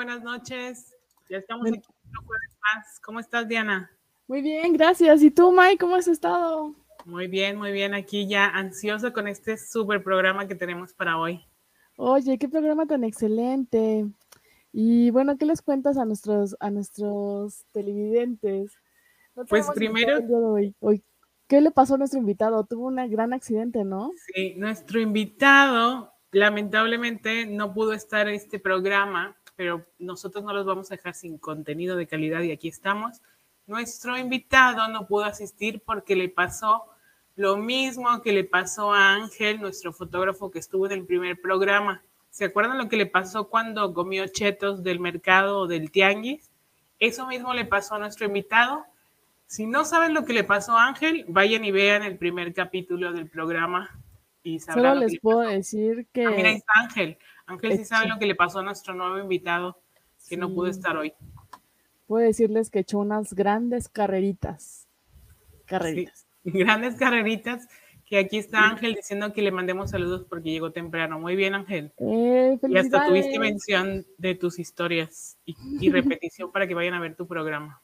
Buenas noches. Ya estamos aquí otro jueves más. ¿Cómo estás, Diana? Muy bien, gracias. ¿Y tú, Mike, cómo has estado? Muy bien, muy bien. Aquí ya ansioso con este súper programa que tenemos para hoy. Oye, qué programa tan excelente. Y bueno, ¿qué les cuentas a nuestros, a nuestros televidentes? pues primero, hoy. hoy. ¿Qué le pasó a nuestro invitado? Tuvo un gran accidente, ¿no? Sí, nuestro invitado lamentablemente no pudo estar en este programa, pero nosotros no los vamos a dejar sin contenido de calidad y aquí estamos. Nuestro invitado no pudo asistir porque le pasó lo mismo que le pasó a Ángel, nuestro fotógrafo que estuvo en el primer programa. ¿Se acuerdan lo que le pasó cuando comió chetos del mercado o del tianguis? Eso mismo le pasó a nuestro invitado. Si no saben lo que le pasó a Ángel, vayan y vean el primer capítulo del programa y Solo les puedo decir que. Ah, mira, está Ángel. Ángel sí sabe lo que le pasó a nuestro nuevo invitado que no pudo estar hoy. Puedo decirles que echó unas grandes carreritas. Carreritas. grandes carreritas. Que aquí está Ángel diciendo que le mandemos saludos porque llegó temprano. Muy bien, Ángel. Eh, y hasta tuviste mención de tus historias y repetición para que vayan a ver tu programa.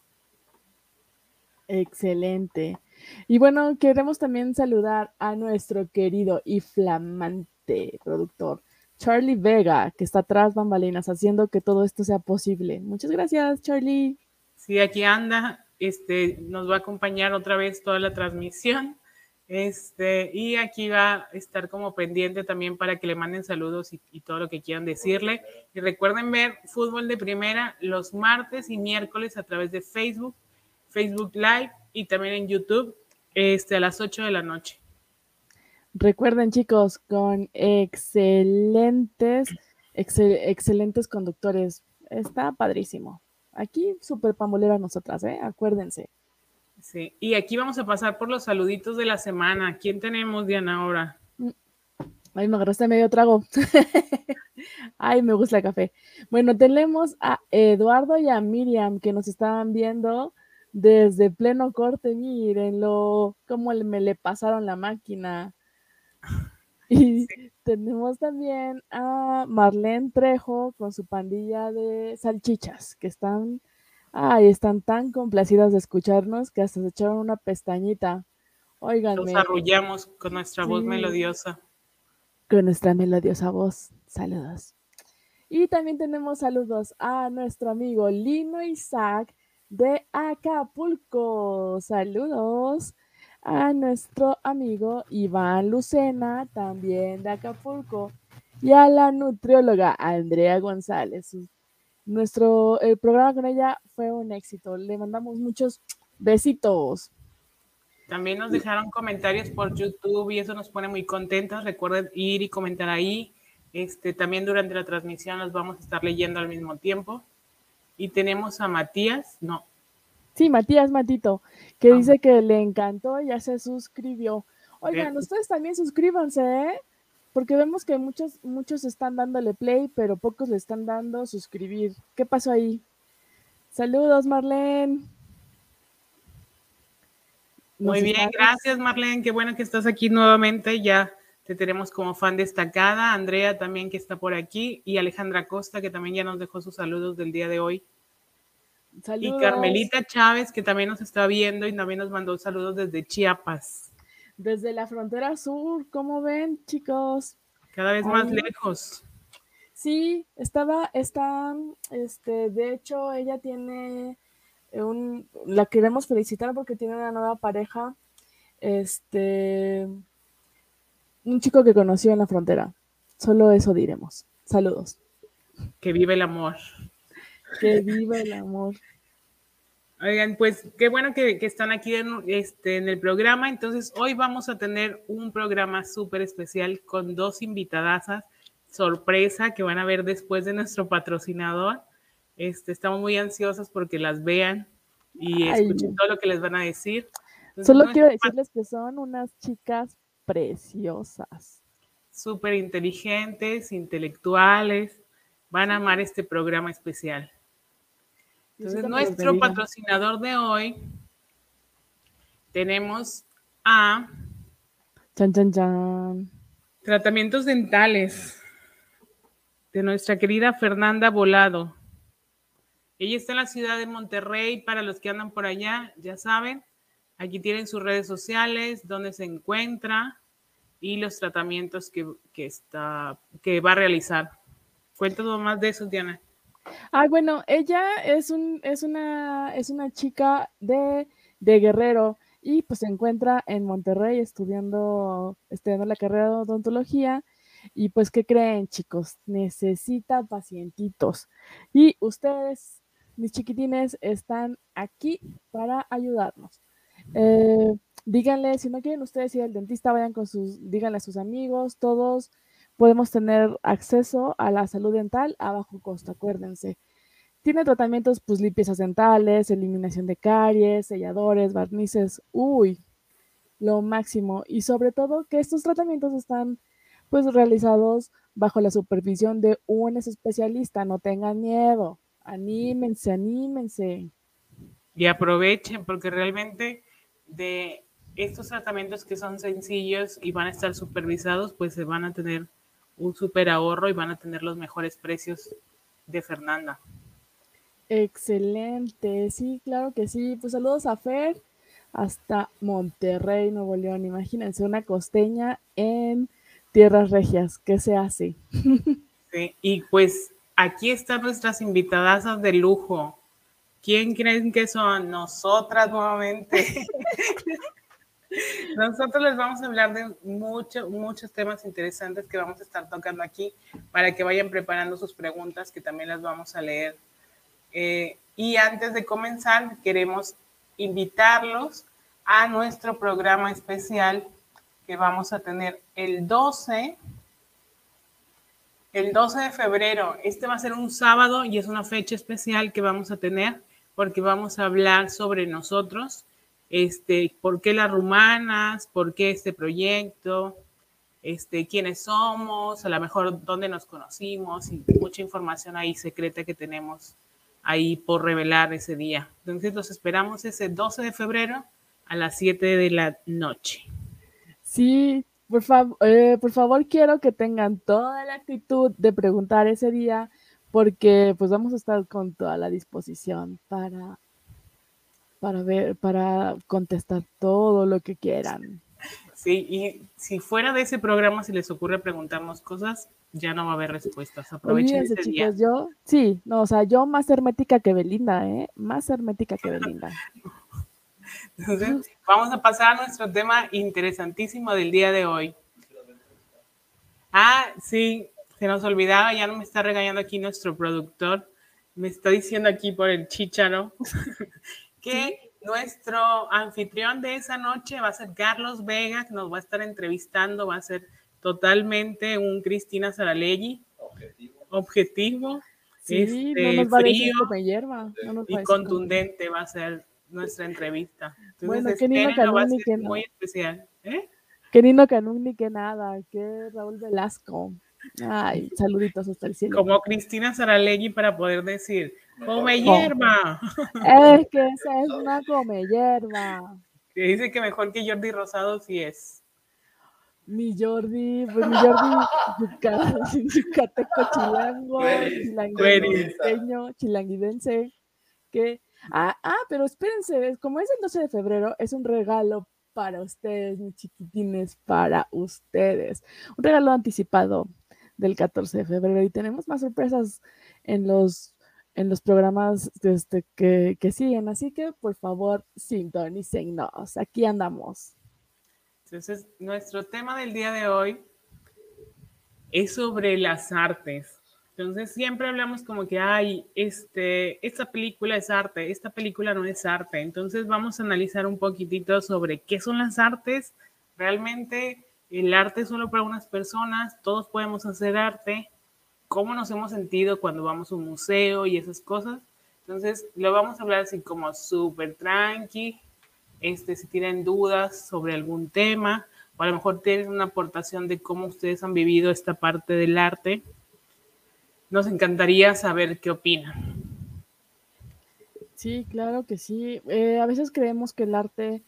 Excelente. Y bueno, queremos también saludar a nuestro querido y flamante productor, Charlie Vega, que está atrás bambalinas haciendo que todo esto sea posible. Muchas gracias, Charlie. Sí, aquí anda, este, nos va a acompañar otra vez toda la transmisión. Este, y aquí va a estar como pendiente también para que le manden saludos y, todo lo que quieran decirle. Y recuerden ver fútbol de primera los martes y miércoles a través de Facebook, Facebook Live y también en YouTube este, a las 8 de la noche. Recuerden chicos, con excelentes, excelentes conductores. Está padrísimo. Aquí súper pambolera nosotras, ¿eh? Acuérdense. Sí, y aquí vamos a pasar por los saluditos de la semana. ¿Quién tenemos, Diana, ahora? Mm. Ay, me agarraste medio trago. Ay, me gusta el café. Bueno, tenemos a Eduardo y a Miriam que nos estaban viendo desde pleno corte, mírenlo, cómo me le pasaron la máquina. Y tenemos también a Marlene Trejo con su pandilla de salchichas, que están, ay, están tan complacidas de escucharnos que hasta se echaron una pestañita. Oigan. Nos arrullamos con nuestra voz melodiosa. Con nuestra melodiosa voz. Saludos. Y también tenemos saludos a nuestro amigo Lino Isaac, de Acapulco. Saludos a nuestro amigo Iván Lucena, también de Acapulco, y a la nutrióloga Andrea González. Nuestro el programa con ella fue un éxito. Le mandamos muchos besitos. También nos dejaron comentarios por YouTube y eso nos pone muy contentos. Recuerden ir y comentar ahí. Este, también durante la transmisión los vamos a estar leyendo al mismo tiempo. Y tenemos a Matías, no. Sí, Matías Matito, que dice que le encantó y ya se suscribió. Oigan, ustedes también suscríbanse, ¿eh? Porque vemos que muchos, muchos están dándole play, pero pocos le están dando suscribir. ¿Qué pasó ahí? Saludos, Marlene. Muy bien, gracias Marlene, qué bueno que estás aquí nuevamente, ya te tenemos como fan destacada, Andrea también que está por aquí y Alejandra Costa que también ya nos dejó sus saludos del día de hoy. Saludos. Y Carmelita Chávez que también nos está viendo y también nos mandó saludos desde Chiapas. Desde la frontera sur, ¿cómo ven chicos? Cada vez más lejos. Sí, estaba, está, este, de hecho ella tiene un, la queremos felicitar porque tiene una nueva pareja, este, un chico que conoció en la frontera. Solo eso diremos. Saludos. Que vive el amor. Que vive el amor. Oigan, pues qué bueno que, están aquí en, este, en el programa. Entonces, hoy vamos a tener un programa súper especial con dos invitadasas, sorpresa, que van a ver después de nuestro patrocinador. Este, estamos muy ansiosos porque las vean y escuchen todo lo que les van a decir. Solo quiero decirles que son unas chicas preciosas. Súper inteligentes, intelectuales, van a amar este programa especial. Entonces, nuestro patrocinador de hoy tenemos a chan, chan, chan. Tratamientos Dentales de nuestra querida Fernanda Volado. Ella está en la ciudad de Monterrey, para los que andan por allá, ya saben. Aquí tienen sus redes sociales, dónde se encuentra y los tratamientos que, está, que va a realizar. Cuéntanos más de eso, Diana. Ah, bueno, ella es, un, es, una, es una chica de, de Guerrero y pues se encuentra en Monterrey estudiando, estudiando la carrera de odontología. Y pues, ¿qué creen, chicos? Necesita pacientitos. Y ustedes, mis chiquitines, están aquí para ayudarnos. Eh, díganle, si no quieren ustedes ir al dentista, vayan con sus, díganle a sus amigos, todos podemos tener acceso a la salud dental a bajo costo, acuérdense. Tiene tratamientos, pues limpiezas dentales, eliminación de caries, selladores, barnices, uy, lo máximo. Y sobre todo que estos tratamientos están pues realizados bajo la supervisión de un especialista. No tengan miedo, anímense, anímense. Y aprovechen porque realmente de estos tratamientos que son sencillos y van a estar supervisados, pues se van a tener un super ahorro y van a tener los mejores precios de Fernanda. Excelente, sí, claro que sí. Pues saludos a Fer hasta Monterrey, Nuevo León. Imagínense una costeña en tierras regias. ¿Qué se hace? Sí, y pues aquí están nuestras invitadas de lujo. ¿Quién creen que son? Nosotras nuevamente. Nosotros les vamos a hablar de muchos, muchos temas interesantes que vamos a estar tocando aquí para que vayan preparando sus preguntas, que también las vamos a leer. Eh, y antes de comenzar, queremos invitarlos a nuestro programa especial que vamos a tener el 12, el 12 de febrero. Este va a ser un sábado y es una fecha especial que vamos a tener porque vamos a hablar sobre nosotros este, por qué las rumanas, por qué este proyecto, este, quiénes somos, a lo mejor dónde nos conocimos y mucha información ahí secreta que tenemos ahí por revelar ese día. Entonces los esperamos ese 12 de febrero a las 7 de la noche. Sí, por, eh, por favor quiero que tengan toda la actitud de preguntar ese día porque pues vamos a estar con toda la disposición para para ver, para contestar todo lo que quieran. Sí, y si fuera de ese programa, si les ocurre preguntarnos cosas, ya no va a haber respuestas. Aprovechen ese chicos, yo, sí, no, o sea, yo más hermética que Belinda, ¿eh? Más hermética que Belinda. Entonces, vamos a pasar a nuestro tema interesantísimo del día de hoy. Ah, sí, se nos olvidaba, ya no me está regañando aquí nuestro productor, me está diciendo aquí por el chicharo que nuestro anfitrión de esa noche va a ser Carlos Vega, que nos va a estar entrevistando, va a ser totalmente un Cristina Saralegui. Objetivo. Objetivo. Sí, este, frío y contundente va a ser nuestra entrevista. Entonces, bueno, que Nino Canún que muy especial. ¿Eh? Que Nino Canún ni que nada, que Raúl Velasco. Ay, saluditos hasta el cielo. Como Cristina Saralegui para poder decir, Come hierba. Es que esa es una come hierba. Que dice que mejor que Jordi Rosado sí es. Mi Jordi, pues mi Jordi, yucateco chilango, chilanguidense, chilanguidense, que, ah, ah, pero espérense, como es el 12 de febrero, es un regalo para ustedes, mis chiquitines, para ustedes. Un regalo anticipado del 14 de febrero y tenemos más sorpresas en los en los programas este, que, que siguen. Así que por favor, sintonícennos. Aquí andamos. Entonces, nuestro tema del día de hoy es sobre las artes. Entonces, siempre hablamos como que, hay este, esta película es arte, esta película no es arte. Entonces, vamos a analizar un poquitito sobre qué son las artes. Realmente, el arte es solo para unas personas, todos podemos hacer arte cómo nos hemos sentido cuando vamos a un museo y esas cosas. Entonces, lo vamos a hablar así como súper tranqui. Este, si tienen dudas sobre algún tema, o a lo mejor tienen una aportación de cómo ustedes han vivido esta parte del arte, nos encantaría saber qué opinan. Sí, claro que sí. Eh, a veces creemos que el arte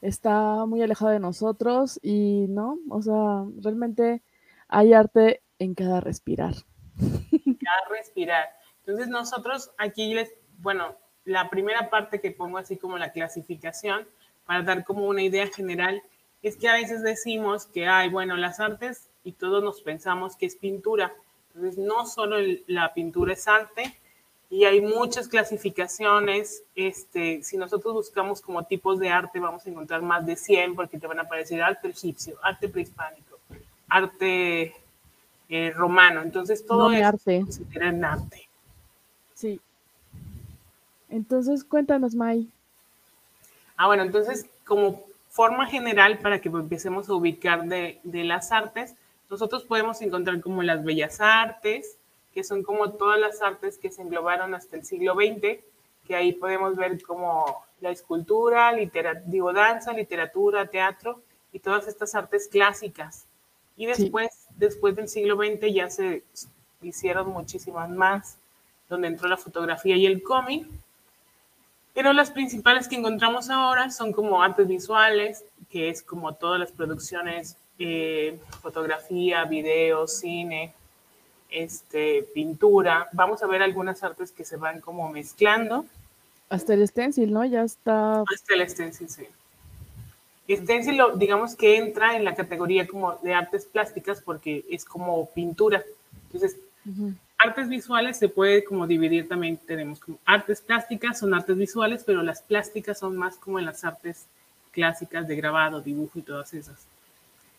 está muy alejado de nosotros y no, o sea, realmente hay arte en cada respirar a respirar. Entonces nosotros aquí les bueno, la primera parte que pongo así como la clasificación, para dar como una idea general, es que a veces decimos que hay, bueno, las artes y todos nos pensamos que es pintura. Entonces, no solo la pintura es arte, y hay muchas clasificaciones. Este, si nosotros buscamos como tipos de arte, vamos a encontrar más de 100 porque te van a aparecer arte egipcio, arte prehispánico, arte eh, romano. Entonces, todo No, arte. se considera en arte. Sí. Entonces, cuéntanos, May. Ah, bueno, entonces, como forma general para que empecemos a ubicar de, de las artes, nosotros podemos encontrar como las bellas artes, que son como todas las artes que se englobaron hasta el siglo XX, que ahí podemos ver como la escultura, litera- digo, danza, literatura, teatro y todas estas artes clásicas. Y Sí. Después, del siglo XX ya se hicieron muchísimas más, donde entró la fotografía y el cómic. Pero las principales que encontramos ahora son como artes visuales, que es como todas las producciones, eh, fotografía, video, cine, este, pintura. Vamos a ver algunas artes que se van como mezclando Hasta el stencil, ¿no? Ya está. hasta el stencil, sí. Stencil, lo- digamos que entra en la categoría como de artes plásticas porque es como pintura. Entonces, artes visuales se puede como dividir también, tenemos como artes plásticas, son artes visuales, pero las plásticas son más como en las artes clásicas de grabado, dibujo y todas esas.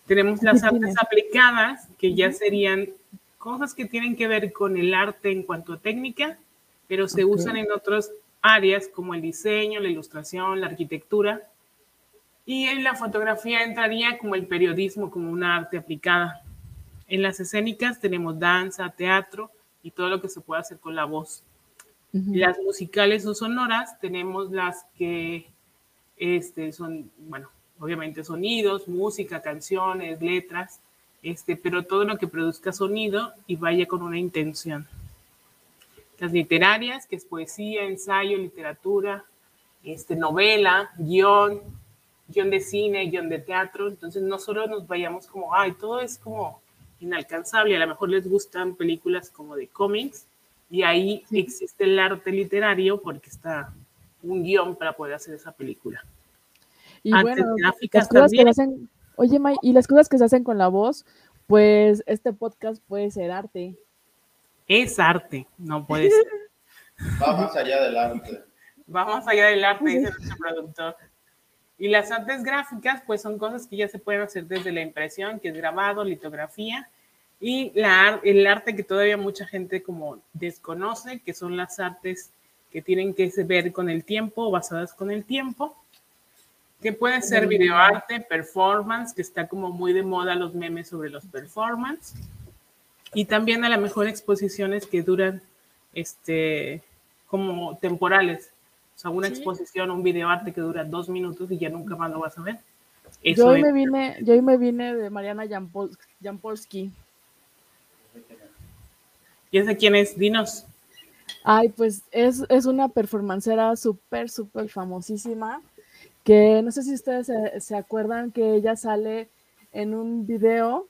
Tenemos las ¿Qué artes aplicadas, que ya serían cosas que tienen que ver con el arte en cuanto a técnica, pero se usan en otras áreas como el diseño, la ilustración, la arquitectura. Y en la fotografía entraría como el periodismo, como una arte aplicada. En las escénicas tenemos danza, teatro y todo lo que se puede hacer con la voz. Las musicales o sonoras tenemos las que este, son, bueno, obviamente sonidos, música, canciones, letras, este, pero todo lo que produzca sonido y vaya con una intención. Las literarias, que es poesía, ensayo, literatura, este, novela, guion, guion de cine, guion de teatro. Entonces no solo nos vayamos como, ay, todo es como inalcanzable. A lo mejor les gustan películas como de cómics y ahí existe el arte literario porque está un guion para poder hacer esa película. Y artes bueno, gráficas las cosas que también. se hacen. Oye, May, y las cosas que se hacen con la voz, pues este podcast puede ser arte. Es arte, no puede ser. Va más allá del arte. Vamos allá del arte, dice nuestro productor. Y las artes gráficas, pues son cosas que ya se pueden hacer desde la impresión, que es grabado, litografía, y la, el arte que todavía mucha gente como desconoce, que son las artes que tienen que ver con el tiempo, basadas con el tiempo, que puede ser videoarte, performance, que está como muy de moda los memes sobre los performance, y también a lo mejor exposiciones que duran este, como temporales. O sea, una Sí. exposición, un videoarte que dura dos minutos y ya nunca más lo vas a ver. Yo Eso hoy es- me vine, yo hoy me vine de Mariana Jampol- Jampolsky. ¿Y ese quién es? Dinos. Ay, pues es, es una performancera súper, súper famosísima, que no sé si ustedes se, se acuerdan que ella sale en un video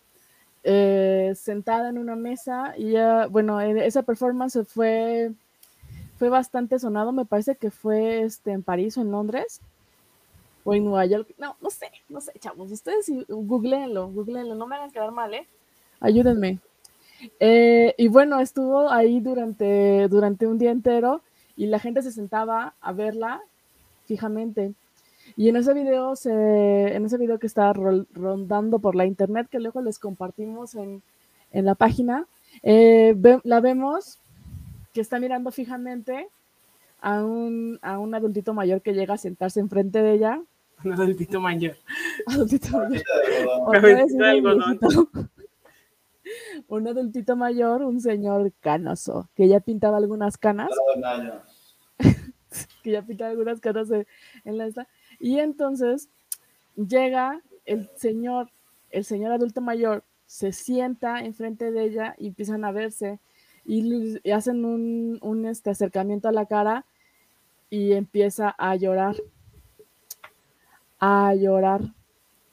eh, sentada en una mesa y ella, bueno, en esa performance fue, fue bastante sonado, me parece que fue este, en París o en Londres o en Nueva York, no, no sé, no sé, chavos, ustedes googleenlo, googleenlo, no me hagan quedar mal, ¿eh? Ayúdenme. Eh, y bueno, estuvo ahí durante, durante un día entero y la gente se sentaba a verla fijamente. Y en ese video, se, en ese video que está rondando por la internet, que luego les compartimos en, en la página, eh, la vemos que está mirando fijamente a un, a un adultito mayor que llega a sentarse enfrente de ella. Un adultito mayor. Adultito mayor. De algodón. Un adultito mayor, un señor canoso, que ya pintaba algunas canas, que ya pintaba algunas canas en, en la esta. Y entonces llega el señor, el señor adulto mayor, se sienta enfrente de ella y empiezan a verse y, y hacen un, un, este, acercamiento a la cara y empieza a llorar. A llorar.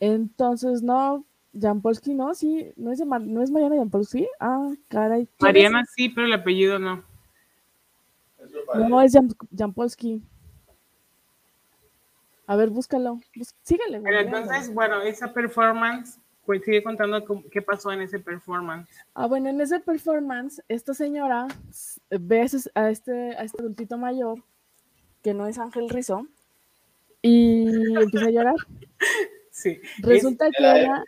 Entonces, no, Jampolsky, no, sí, no es, de no es Mariana Jampolsky. Ah, caray. Mariana sí, pero el apellido no. No, es Jan- Jampolsky. A ver, búscalo. Bus- síguele. Pero entonces, bueno, esa performance, pues sigue contando qué pasó en ese performance. Ah, bueno, en ese performance, esta señora ve a este, a este adultito mayor, que no es Ángel Rizzo, y empieza a llorar. Sí. Resulta que era,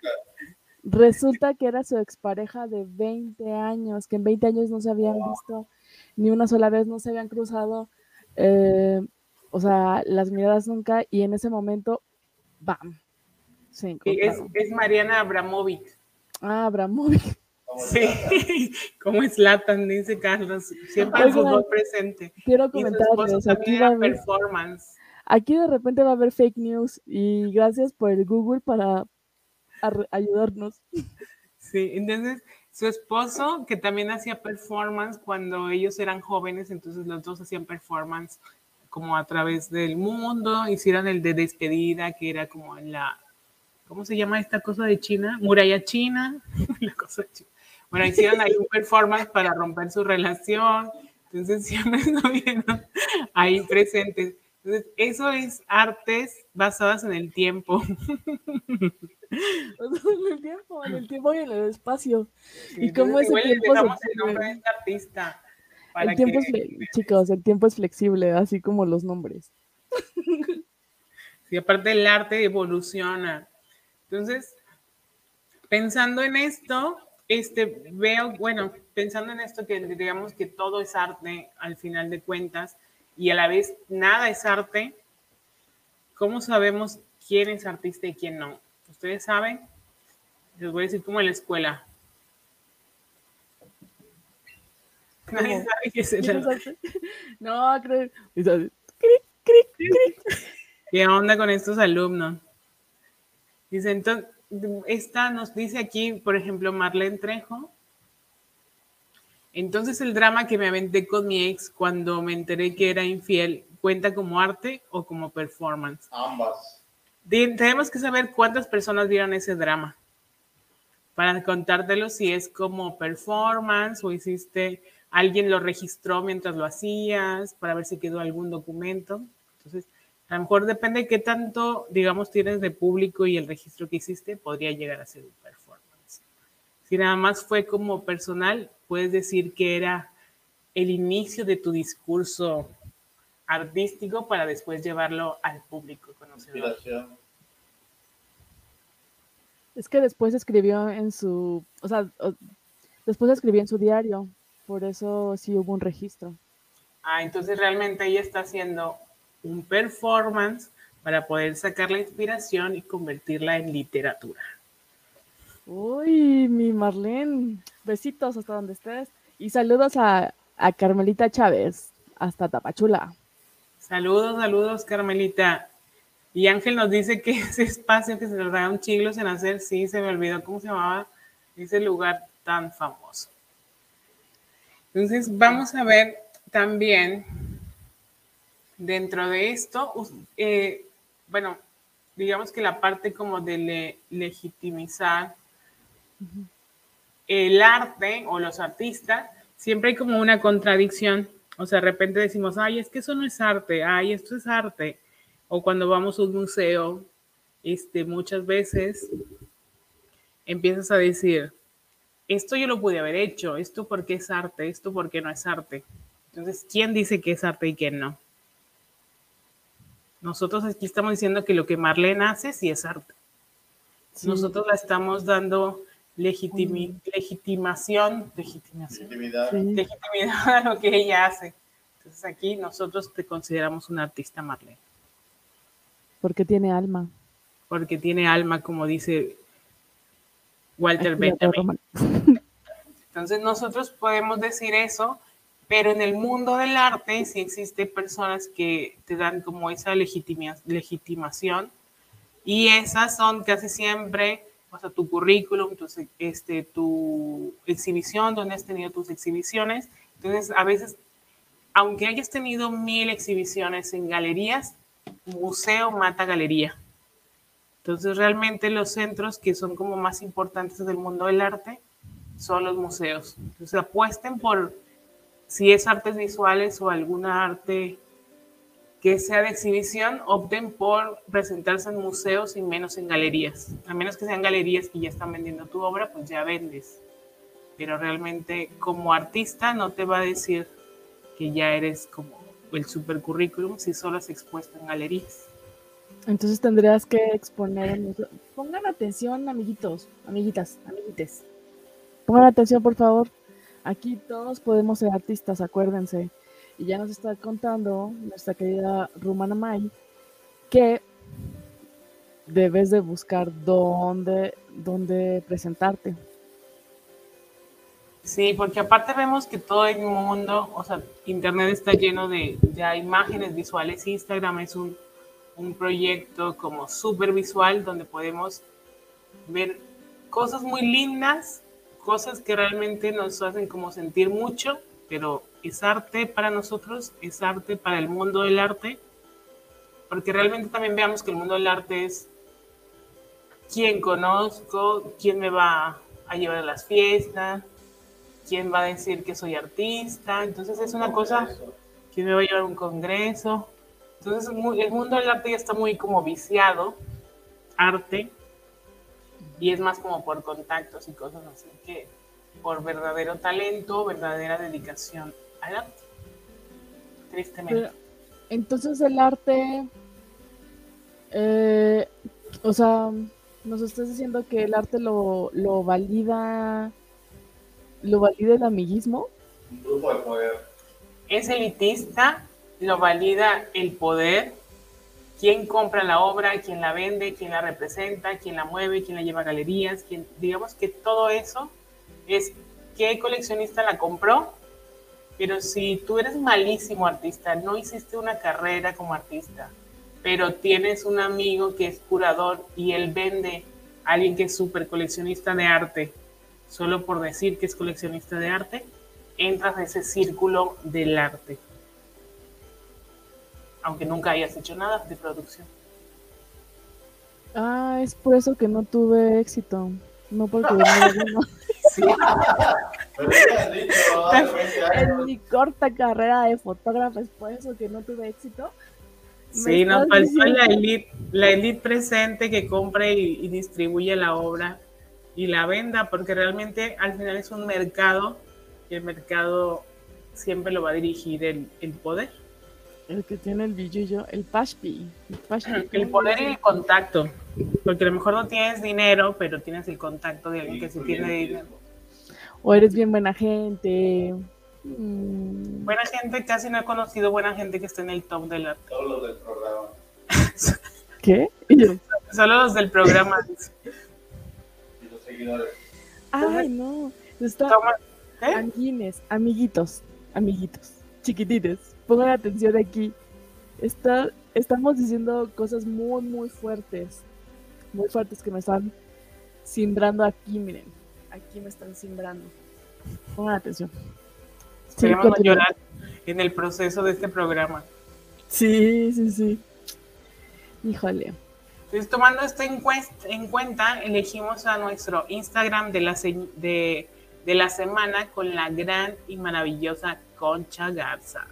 resulta que era su expareja de 20 años, que en 20 años no se habían visto ni una sola vez, no se habían cruzado, eh, o sea, las miradas nunca, y en ese momento, ¡bam! Es, es, Mariana Abramovic. Ah, Abramovic. Sí, como es Latan, dice Carlos. Siempre el fútbol presente. Quiero Y su esposo comentarles, aquí también va performance. Aquí de repente va a haber fake news y gracias por el Google para ar- ayudarnos. Sí, entonces su esposo, que también hacía performance cuando ellos eran jóvenes, entonces los dos hacían performance como a través del mundo, hicieron el de despedida, que era como en la, ¿cómo se llama esta cosa de China? Muralla China, la cosa china. Bueno, hicieron ahí un performance para romper su relación, entonces siempre estuvieron ahí presentes. Entonces, eso es artes basadas en el tiempo. En el tiempo, en el tiempo y en el espacio. Sí, ¿Y cómo igual le tiempo el nombre de este artista. para El tiempo es, que- chicos, el tiempo es flexible, así como los nombres. Sí, aparte el arte evoluciona. Entonces, pensando en esto, este, veo, bueno, pensando en esto que digamos que todo es arte al final de cuentas y a la vez nada es arte, ¿cómo sabemos quién es artista y quién no? ¿Ustedes saben? Les voy a decir como en la escuela. Nadie sabe qué es el. No, creo. ¿Qué onda con estos alumnos? Dice, entonces, esta nos dice aquí, por ejemplo, Marlene Trejo. Entonces, el drama que me aventé con mi ex cuando me enteré que era infiel, ¿cuenta como arte o como performance? Ambas. Tenemos que saber cuántas personas vieron ese drama para contártelo si es como performance o hiciste, alguien lo registró mientras lo hacías para ver si quedó algún documento. Entonces, a lo mejor depende de qué tanto, digamos, tienes de público y el registro que hiciste, podría llegar a ser un performance. Si nada más fue como personal, puedes decir que era el inicio de tu discurso artístico para después llevarlo al público conocedor. Es que después escribió en su, o sea, después escribió en su diario, por eso sí hubo un registro. Ah, entonces realmente ella está haciendo un performance para poder sacar la inspiración y convertirla en literatura. Uy, mi Marlene, besitos hasta donde estés. Y saludos a, a Carmelita Chávez, hasta Tapachula. Saludos, saludos, Carmelita. Y Ángel nos dice que ese espacio que se tardaron siglos en hacer, sí, se me olvidó cómo se llamaba ese lugar tan famoso. Entonces, vamos a ver también dentro de esto, eh, bueno, digamos que la parte como de le- legitimizar el arte o los artistas, siempre hay como una contradicción. O sea, de repente decimos, ay, es que eso no es arte, ay, esto es arte. O cuando vamos a un museo, este, muchas veces empiezas a decir, esto yo lo pude haber hecho, esto porque es arte, esto porque no es arte. Entonces, ¿quién dice que es arte y quién no? Nosotros aquí estamos diciendo que lo que Marlene hace sí es arte. Sí. Nosotros la estamos dando legitimi- legitimación, legitimación. Sí. legitimidad a lo que ella hace. Entonces aquí nosotros te consideramos un artista, Marlene, porque tiene alma. porque tiene alma, como dice Walter Benjamin. Román. Entonces nosotros podemos decir eso, pero en el mundo del arte sí existen personas que te dan como esa legitima- legitimación y esas son casi siempre, o sea, tu currículum, tu, este, tu exhibición, donde has tenido tus exhibiciones. Entonces, a veces, aunque hayas tenido mil exhibiciones en galerías, museo mata galería. Entonces, realmente los centros que son como más importantes del mundo del arte son los museos. Entonces, apuesten por si es artes visuales o alguna arte que sea de exhibición, opten por presentarse en museos y menos en galerías. A menos que sean galerías que ya están vendiendo tu obra, pues ya vendes. Pero realmente como artista no te va a decir que ya eres como el super currículum si solo has expuesto en galerías. Entonces tendrías que exponer. Pongan atención, amiguitos, amiguitas, amiguites. Pongan atención, por favor. Aquí todos podemos ser artistas, acuérdense. Y ya nos está contando nuestra querida Rumana May que debes de buscar dónde, dónde presentarte. Sí, porque aparte vemos que todo el mundo, o sea, Internet está lleno de ya imágenes visuales. Instagram es un, un proyecto como súper visual donde podemos ver cosas muy lindas, cosas que realmente nos hacen como sentir mucho, pero es arte para nosotros, es arte para el mundo del arte, porque realmente también veamos que el mundo del arte es quién conozco, quién me va a llevar a las fiestas, quién va a decir que soy artista, entonces es una cosa, quién me va a llevar a un congreso, entonces el mundo del arte ya está muy como viciado, arte, y es más como por contactos y cosas así que por verdadero talento, verdadera dedicación al arte. Tristemente. entonces el arte, eh, o sea, nos estás diciendo que el arte lo, lo valida, lo valida el amiguismo. Un grupo de poder. Es elitista, lo valida el poder, quién compra la obra, quién la vende, quién la representa, quién la mueve, quién la lleva a galerías, digamos que todo eso es qué coleccionista la compró, pero si tú eres malísimo artista, no hiciste una carrera como artista, pero tienes un amigo que es curador y él vende a alguien que es súper coleccionista de arte, solo por decir que es coleccionista de arte, entras a ese círculo del arte aunque nunca hayas hecho nada de producción. Ah, es por eso que no tuve éxito. No porque no sí. en mi corta carrera de fotógrafo es por eso que no tuve éxito. Sí, nos faltó la elite, la elite presente que compre y, distribuye la obra y la venda, porque realmente al final es un mercado y el mercado siempre lo va a dirigir el, el poder. El que tiene el billullo, el pashpi. El, el poder y el contacto. Porque a lo mejor no tienes dinero, pero tienes el contacto de alguien que sí tiene dinero. O eres bien buena gente. Mm. Buena gente, casi no he conocido buena gente que esté en el top del arte. Todos los del programa. ¿Qué? Solo los del programa. y los seguidores. Ay, no. Está... ¿Eh? amiguitos, amiguitos, chiquititos pongan atención aquí. Está, estamos diciendo cosas muy, muy fuertes. Muy fuertes que me están simbrando aquí, miren. Aquí me están simbrando. Pongan atención. Sí, Queremos llorar en el proceso de este programa. Sí, sí, sí. Híjole. Entonces, tomando esto en, en cuenta, elegimos a nuestro Instagram de la, de, de la semana con la gran y maravillosa Concha Garza.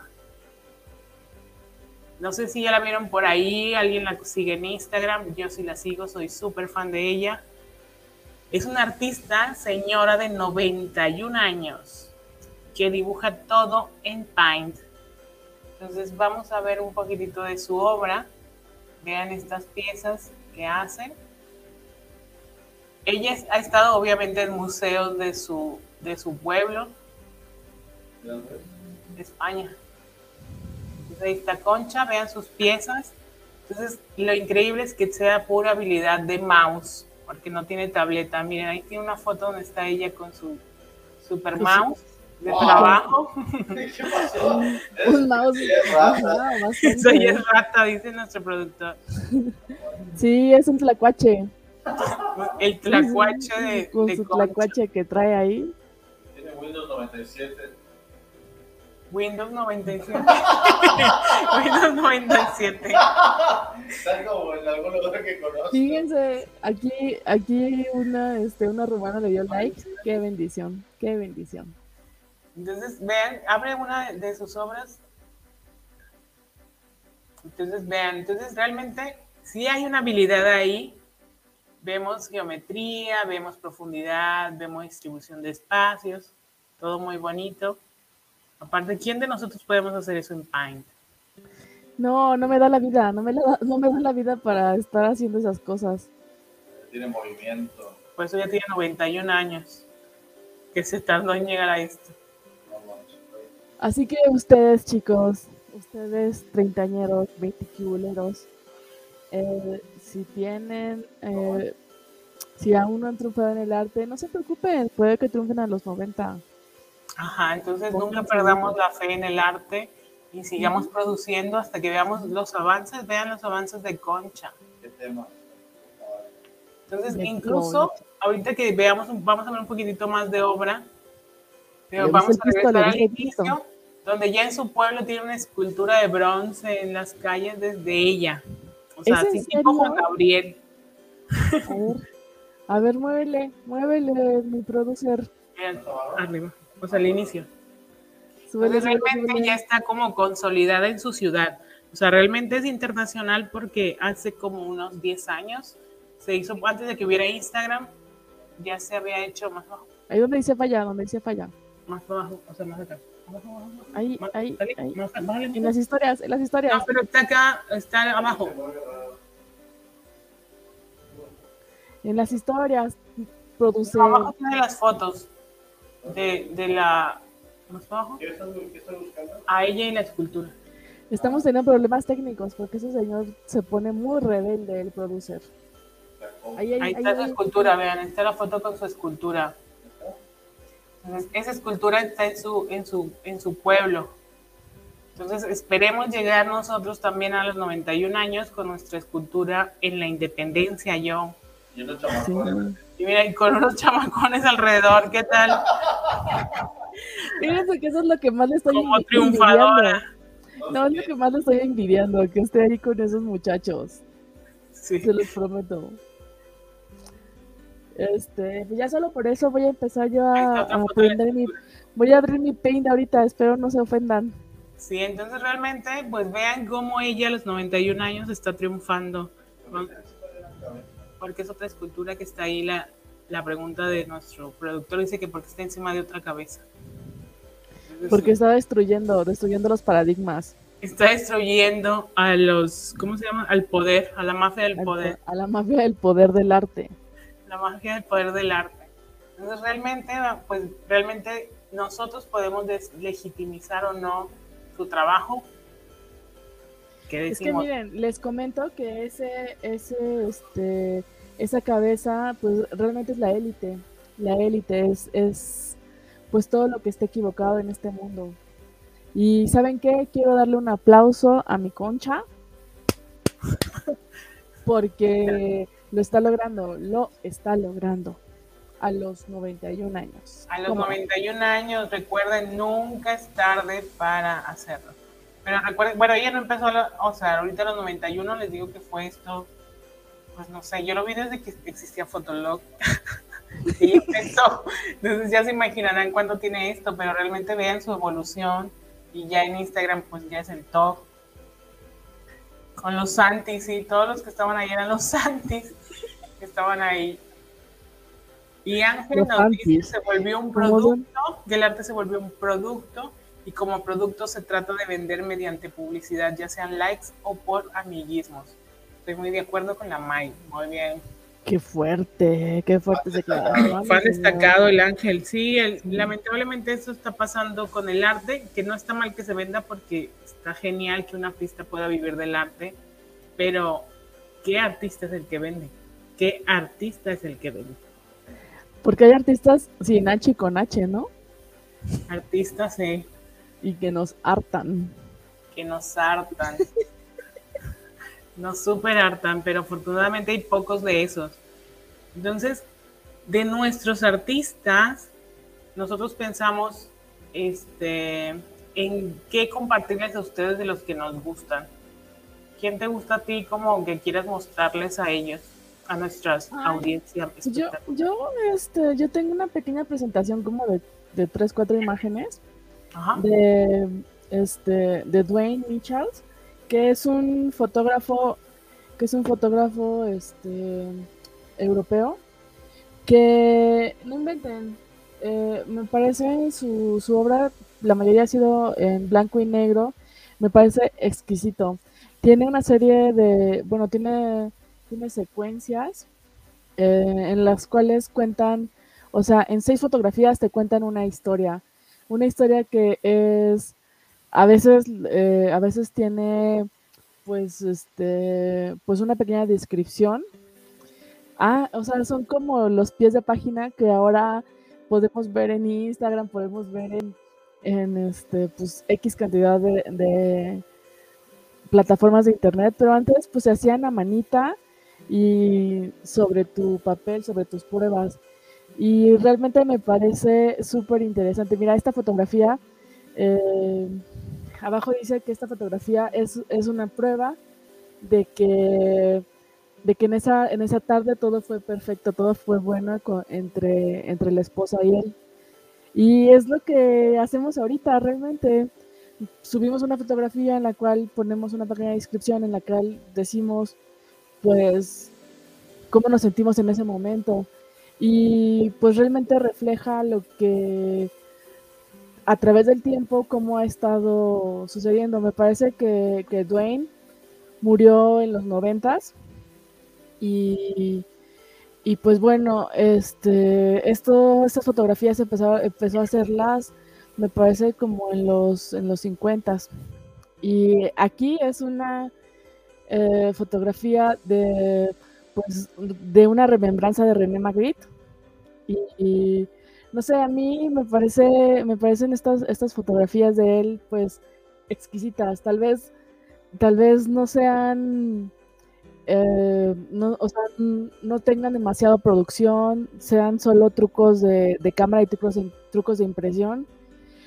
No sé si ya la vieron por ahí, alguien la sigue en Instagram, yo sí la sigo, soy súper fan de ella. Es una artista, señora de 91 años, que dibuja todo en Paint. Entonces vamos a ver un poquitito de su obra. Vean estas piezas que hace. Ella ha estado obviamente en museos de su, de su pueblo. De España ahí está Concha, vean sus piezas. Entonces, lo increíble es que sea pura habilidad de mouse, porque no tiene tableta. Miren, ahí tiene una foto donde está ella con su super mouse de trabajo. ¿Qué pasó? Un mouse. Eso ya es rata, dice nuestro productor. Sí, es un tlacuache. El tlacuache de. Con su tlacuache que trae ahí. Tiene Windows 97. Windows 97. Windows 97. Está como en algún lugar que conozco. Fíjense, aquí, aquí una, este, una rumana le dio like. Qué bendición, qué bendición. Entonces, vean, abre una de sus obras. Entonces, vean, entonces realmente sí hay una habilidad ahí. Vemos geometría, vemos profundidad, vemos distribución de espacios, todo muy bonito. Aparte, ¿quién de nosotros podemos hacer eso en Paint? No, no me da la vida, no me, la- no me da la vida para estar haciendo esas cosas. Tiene movimiento. Por eso ya tiene 91 años que se tardó en llegar a esto. Así que ustedes, chicos, ustedes treintañeros, veinticuleros, eh, si tienen, eh, si aún no han triunfado en el arte, no se preocupen, puede que triunfen a los 90. Ajá, entonces nunca perdamos bien. la fe en el arte y sigamos produciendo hasta que veamos los avances, vean los avances de Concha. Entonces, incluso ahorita que veamos, un- vamos a ver un poquitito más de obra, pero vamos a regresar al inicio, donde ya en su pueblo tiene una escultura de bronce en las calles desde ella. O sea, ¿Es en así tipo Juan? Gabriel. A ver, a ver, muévele, muévele, mi producer. Vean, arriba, o sea, al inicio. Súbele, Entonces realmente súbele. ya está como consolidada en su ciudad. O sea, realmente es internacional porque hace como unos 10 años se hizo, antes de que hubiera Instagram, ya se había hecho más abajo, Ahí donde dice falla, donde dice falla. más abajo, o sea, más acá. Abajo, abajo, abajo. Ahí, Más- ahí, dale, ahí. más- un En las historias, en las historias. No, pero está acá, está abajo. En las historias produce. Abajo tiene las fotos de, de la. ¿Más abajo? ¿Qué estás, qué estás buscando? A ella y la escultura. Estamos teniendo problemas técnicos porque ese señor se pone muy rebelde, el producer. Ahí, ahí, Ahí ahí, está su ahí. escultura, vean, ahí está la foto con su escultura. Entonces, esa escultura está en su, en su, en su pueblo. Entonces, esperemos llegar nosotros también a los 91 años con nuestra escultura en la independencia, yo. Y unos Sí. Y mira, y con unos chamacones alrededor, ¿qué tal? Fíjense que eso es lo que más le estoy Como triunfadora. envidiando. No, es lo que más le estoy envidiando, que esté ahí con esos muchachos. Sí. Se los prometo. Este, pues ya solo por eso voy a empezar yo a, a aprender mi. Voy a abrir mi paint ahorita, espero no se ofendan. Sí, entonces realmente, pues vean cómo ella a los 91 años está triunfando. Porque es otra escultura que está ahí. La, la pregunta de nuestro productor dice que porque está encima de otra cabeza. Entonces, Porque está destruyendo, destruyendo los paradigmas. está destruyendo a los, ¿cómo se llama? Al poder, a la mafia del poder, po- A la mafia del poder del arte. la mafia del poder del arte. Entonces realmente, pues realmente nosotros podemos deslegitimizar o no su trabajo. ¿Qué Es que miren, les comento que ese, ese, este, esa cabeza, pues realmente es la élite. La élite es, es, pues todo lo que está equivocado en este mundo. Y ¿saben qué? Quiero darle un aplauso a mi concha. Porque lo está logrando, lo está logrando. A los 91 años. A los ¿Cómo? 91 años, recuerden, nunca es tarde para hacerlo. Pero recuerden, bueno, ella no empezó, a la- o sea, ahorita a los 91 les digo que fue esto, pues no sé, yo lo vi desde que existía Fotolog. y empezó. Entonces ya se imaginarán cuánto tiene esto, pero realmente vean su evolución. Y ya en Instagram, pues ya es el top. Con los Santis, sí, todos los que estaban ahí eran los Santis que estaban ahí. Y Ángel nos dice que se volvió un producto, que el arte se volvió un producto y como producto se trata de vender mediante publicidad, ya sean likes o por amiguismos. Estoy muy de acuerdo con la May, muy bien. Qué fuerte, qué fuerte se queda. Fan destacado el Ángel, sí, el- lamentablemente esto está pasando con el arte, que no está mal que se venda porque está genial que un artista pueda vivir del arte, pero ¿qué artista es el que vende? ¿Qué artista es el que vende? Porque hay artistas sin H y con H, ¿no? Artistas eh, Y que nos hartan. que nos hartan. Nos super hartan, pero afortunadamente hay pocos de esos. Entonces, de nuestros artistas, nosotros pensamos este, en qué compartirles a ustedes de los que nos gustan. ¿Quién te gusta a ti como que quieras mostrarles a ellos, a nuestras Ay, audiencias? Yo, yo, este, yo tengo una pequeña presentación como de de tres, cuatro imágenes De, este, de Dwayne Michels, que es un fotógrafo, que es un fotógrafo este, europeo, que no inventen, eh, me parece su, su obra, la mayoría ha sido en blanco y negro, me parece exquisito. Tiene una serie de, bueno, tiene, tiene secuencias eh, en las cuales cuentan, o sea, en seis fotografías te cuentan una historia, una historia que es, a veces, eh, a veces tiene, pues, este, pues una pequeña descripción. Ah, o sea, son como los pies de página que ahora podemos ver en Instagram, podemos ver en, este, pues, X cantidad de, de plataformas de internet, pero antes pues se hacían a manita y sobre tu papel, sobre tus pruebas. Y realmente me parece súper interesante. Mira, esta fotografía, eh, abajo dice que esta fotografía es, es una prueba de que, de que en, esa, en esa tarde todo fue perfecto, todo fue bueno entre, entre la esposa y él. Y es lo que hacemos ahorita realmente. Subimos una fotografía en la cual ponemos una pequeña descripción en la cual decimos, pues, cómo nos sentimos en ese momento. Y pues realmente refleja lo que a través del tiempo, cómo ha estado sucediendo. Me parece que, que Dwayne murió en los noventas y, y pues bueno, este, esto, estas fotografías empezó, empezó a hacerlas, me parece como en los, en los 50 Y aquí es una eh, fotografía de, pues, de una remembranza de René Magritte. Y, no sé, a mí me parece, me parecen estas, estas fotografías de él, pues, exquisitas. Tal vez, tal vez no sean eh, no, o sea, no tengan demasiada producción, sean solo trucos de, de cámara y trucos de, trucos de impresión.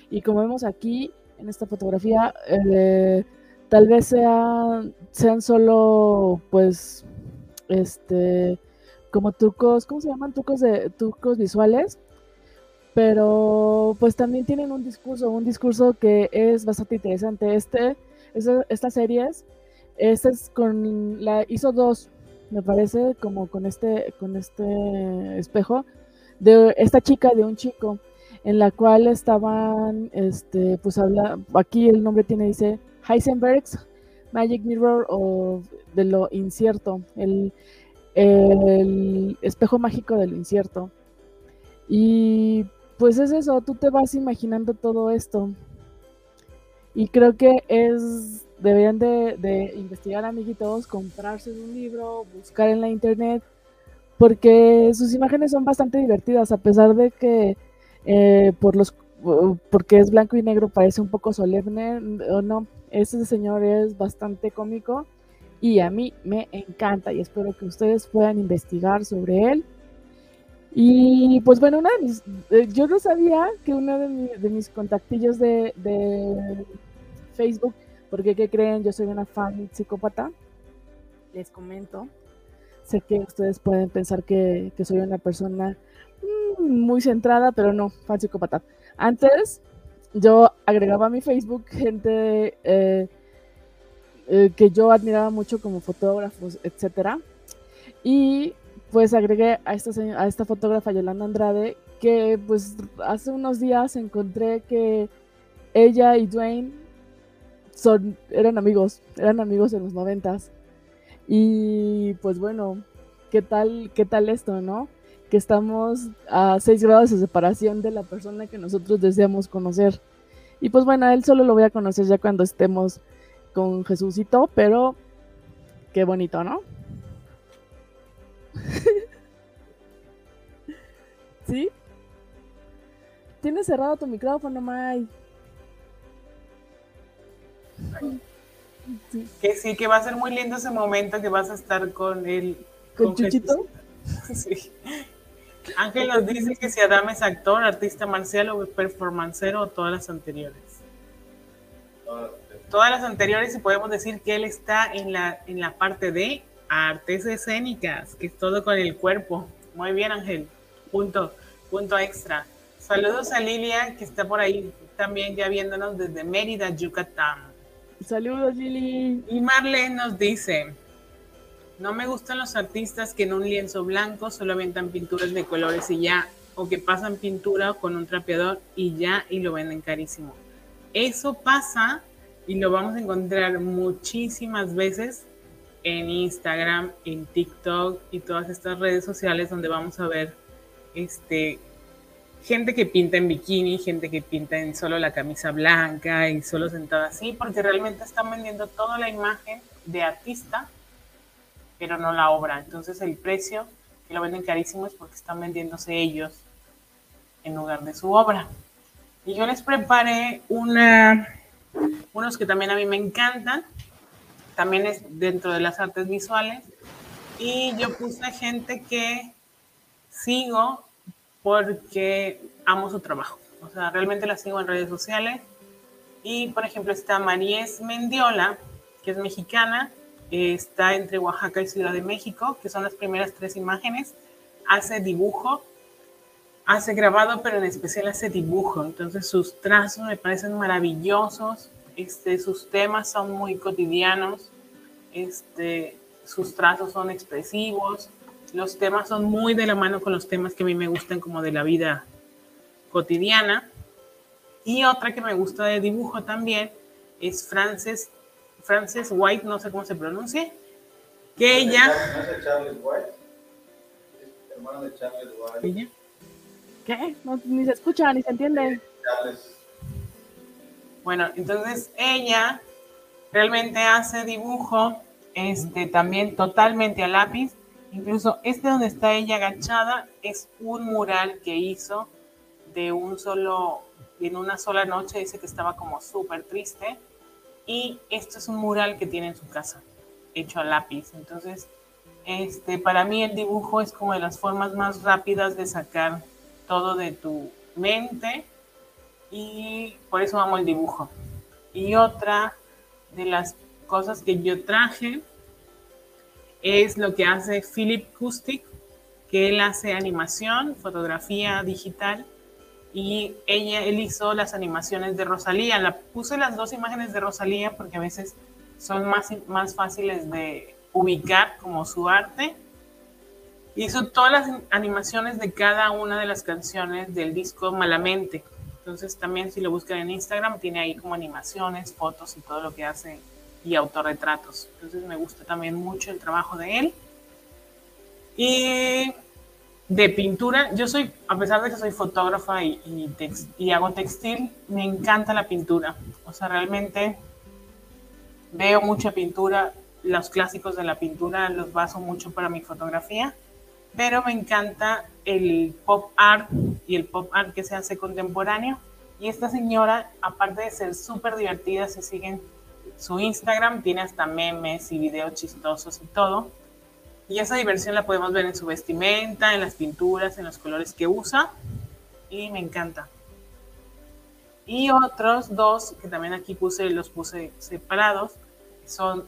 Y como vemos aquí en esta fotografía, eh, tal vez sean, sean solo, pues, este, como trucos, ¿cómo se llaman? Trucos de trucos visuales, pero pues también tienen un discurso, un discurso que es bastante interesante. Este, esta- estas series esta es con la hizo dos, me parece, como con este con este espejo de esta chica de un chico en la cual estaban este pues habla aquí el nombre tiene dice Heisenberg's Magic Mirror o de lo incierto, el, el espejo mágico de lo incierto. Y pues es eso, tú te vas imaginando todo esto. Y creo que es, deberían de, de investigar amiguitos, comprarse un libro, buscar en la internet, porque sus imágenes son bastante divertidas, a pesar de que eh, por los porque es blanco y negro parece un poco solemne o no, ese señor es bastante cómico y a mí me encanta y espero que ustedes puedan investigar sobre él. Y pues bueno, una de mis, eh, yo no sabía que uno de, mi, de mis contactillos de, Facebook, porque ¿qué creen? Yo soy una fan psicópata, les comento. Sé que ustedes pueden pensar que, soy una persona mmm, muy centrada, pero no, fan psicópata. Antes yo agregaba a mi Facebook gente eh, eh, que yo admiraba mucho como fotógrafos, etcétera. Y pues agregué a esta, a esta fotógrafa Yolanda Andrade, que pues hace unos días encontré que ella y Dwayne son, eran amigos, eran amigos en los noventas. Y pues bueno, ¿qué tal, qué tal esto, no? Que estamos a 6 grados de separación de la persona que nosotros deseamos conocer. Y pues bueno, a él solo lo voy a conocer ya cuando estemos con Jesucito, pero qué bonito, ¿no? ¿Sí? Tienes cerrado tu micrófono, May. Sí. Que sí, que va a ser muy lindo ese momento que vas a estar con él. ¿Con, con Chuchito? Sí. Ángel nos dice que si Adam es actor, artista marcial o performancero o todas las anteriores. Todas las anteriores y podemos decir que él está en la, en la parte de artes escénicas, que es todo con el cuerpo. Muy bien, Ángel. Punto, punto extra. Saludos a Lilia, que está por ahí también ya viéndonos desde Mérida, Yucatán. Saludos, Lili. Y Marlene nos dice, no me gustan los artistas que en un lienzo blanco solo avientan pinturas de colores y ya, o que pasan pintura con un trapeador y ya, y lo venden carísimo. Eso pasa y lo vamos a encontrar muchísimas veces en Instagram, en TikTok y todas estas redes sociales donde vamos a ver este gente que pinta en bikini, gente que pinta en solo la camisa blanca y solo sentada así, porque realmente están vendiendo toda la imagen de artista, pero no la obra. Entonces el precio que lo venden carísimo es porque están vendiéndose ellos en lugar de su obra. Y yo les preparé una, unos que también a mí me encantan, también es dentro de las artes visuales, y yo puse gente que sigo porque amo su trabajo. O sea, realmente la sigo en redes sociales. Y, por ejemplo, está Maríes Mendiola, que es mexicana, está entre Oaxaca y Ciudad de México, que son las primeras tres imágenes. Hace dibujo, hace grabado, pero en especial hace dibujo. Entonces sus trazos me parecen maravillosos. Este, sus temas son muy cotidianos. Este, sus trazos son expresivos los temas son muy de la mano con los temas que a mí me gustan como de la vida cotidiana. Y otra que me gusta de dibujo también es Frances, Frances White, no sé cómo se pronuncia, que ella... ¿No es de Charles White? Es hermano de Charles White. ¿Ella? ¿Qué? No, ni se escucha, ni se entiende. Charles. Bueno, entonces ella realmente hace dibujo este, también totalmente a lápiz Incluso este donde está ella agachada es un mural que hizo de un solo, en una sola noche, dice que estaba como súper triste. Y esto es un mural que tiene en su casa, hecho a lápiz. Entonces, este, para mí el dibujo es como de las formas más rápidas de sacar todo de tu mente y por eso amo el dibujo. Y otra de las cosas que yo traje es lo que hace Philip Kustik, que él hace animación, fotografía digital, y ella, él hizo las animaciones de Rosalía. La, puse las dos imágenes de Rosalía porque a veces son más, más fáciles de ubicar como su arte. Hizo todas las animaciones de cada una de las canciones del disco Malamente. Entonces también si lo buscan en Instagram tiene ahí como animaciones, fotos y todo lo que hace y autorretratos. Entonces me gusta también mucho el trabajo de él. Y de pintura, yo soy, a pesar de que soy fotógrafa y, hago textil, me encanta la pintura. O sea, realmente veo mucha pintura, los clásicos de la pintura los baso mucho para mi fotografía, pero me encanta el pop art y el pop art que se hace contemporáneo. Y esta señora, aparte de ser súper divertida, se siguen su Instagram tiene hasta memes y videos chistosos y todo. Y esa diversión la podemos ver en su vestimenta, en las pinturas, en los colores que usa. Y me encanta. Y otros dos que también aquí puse, los puse separados, son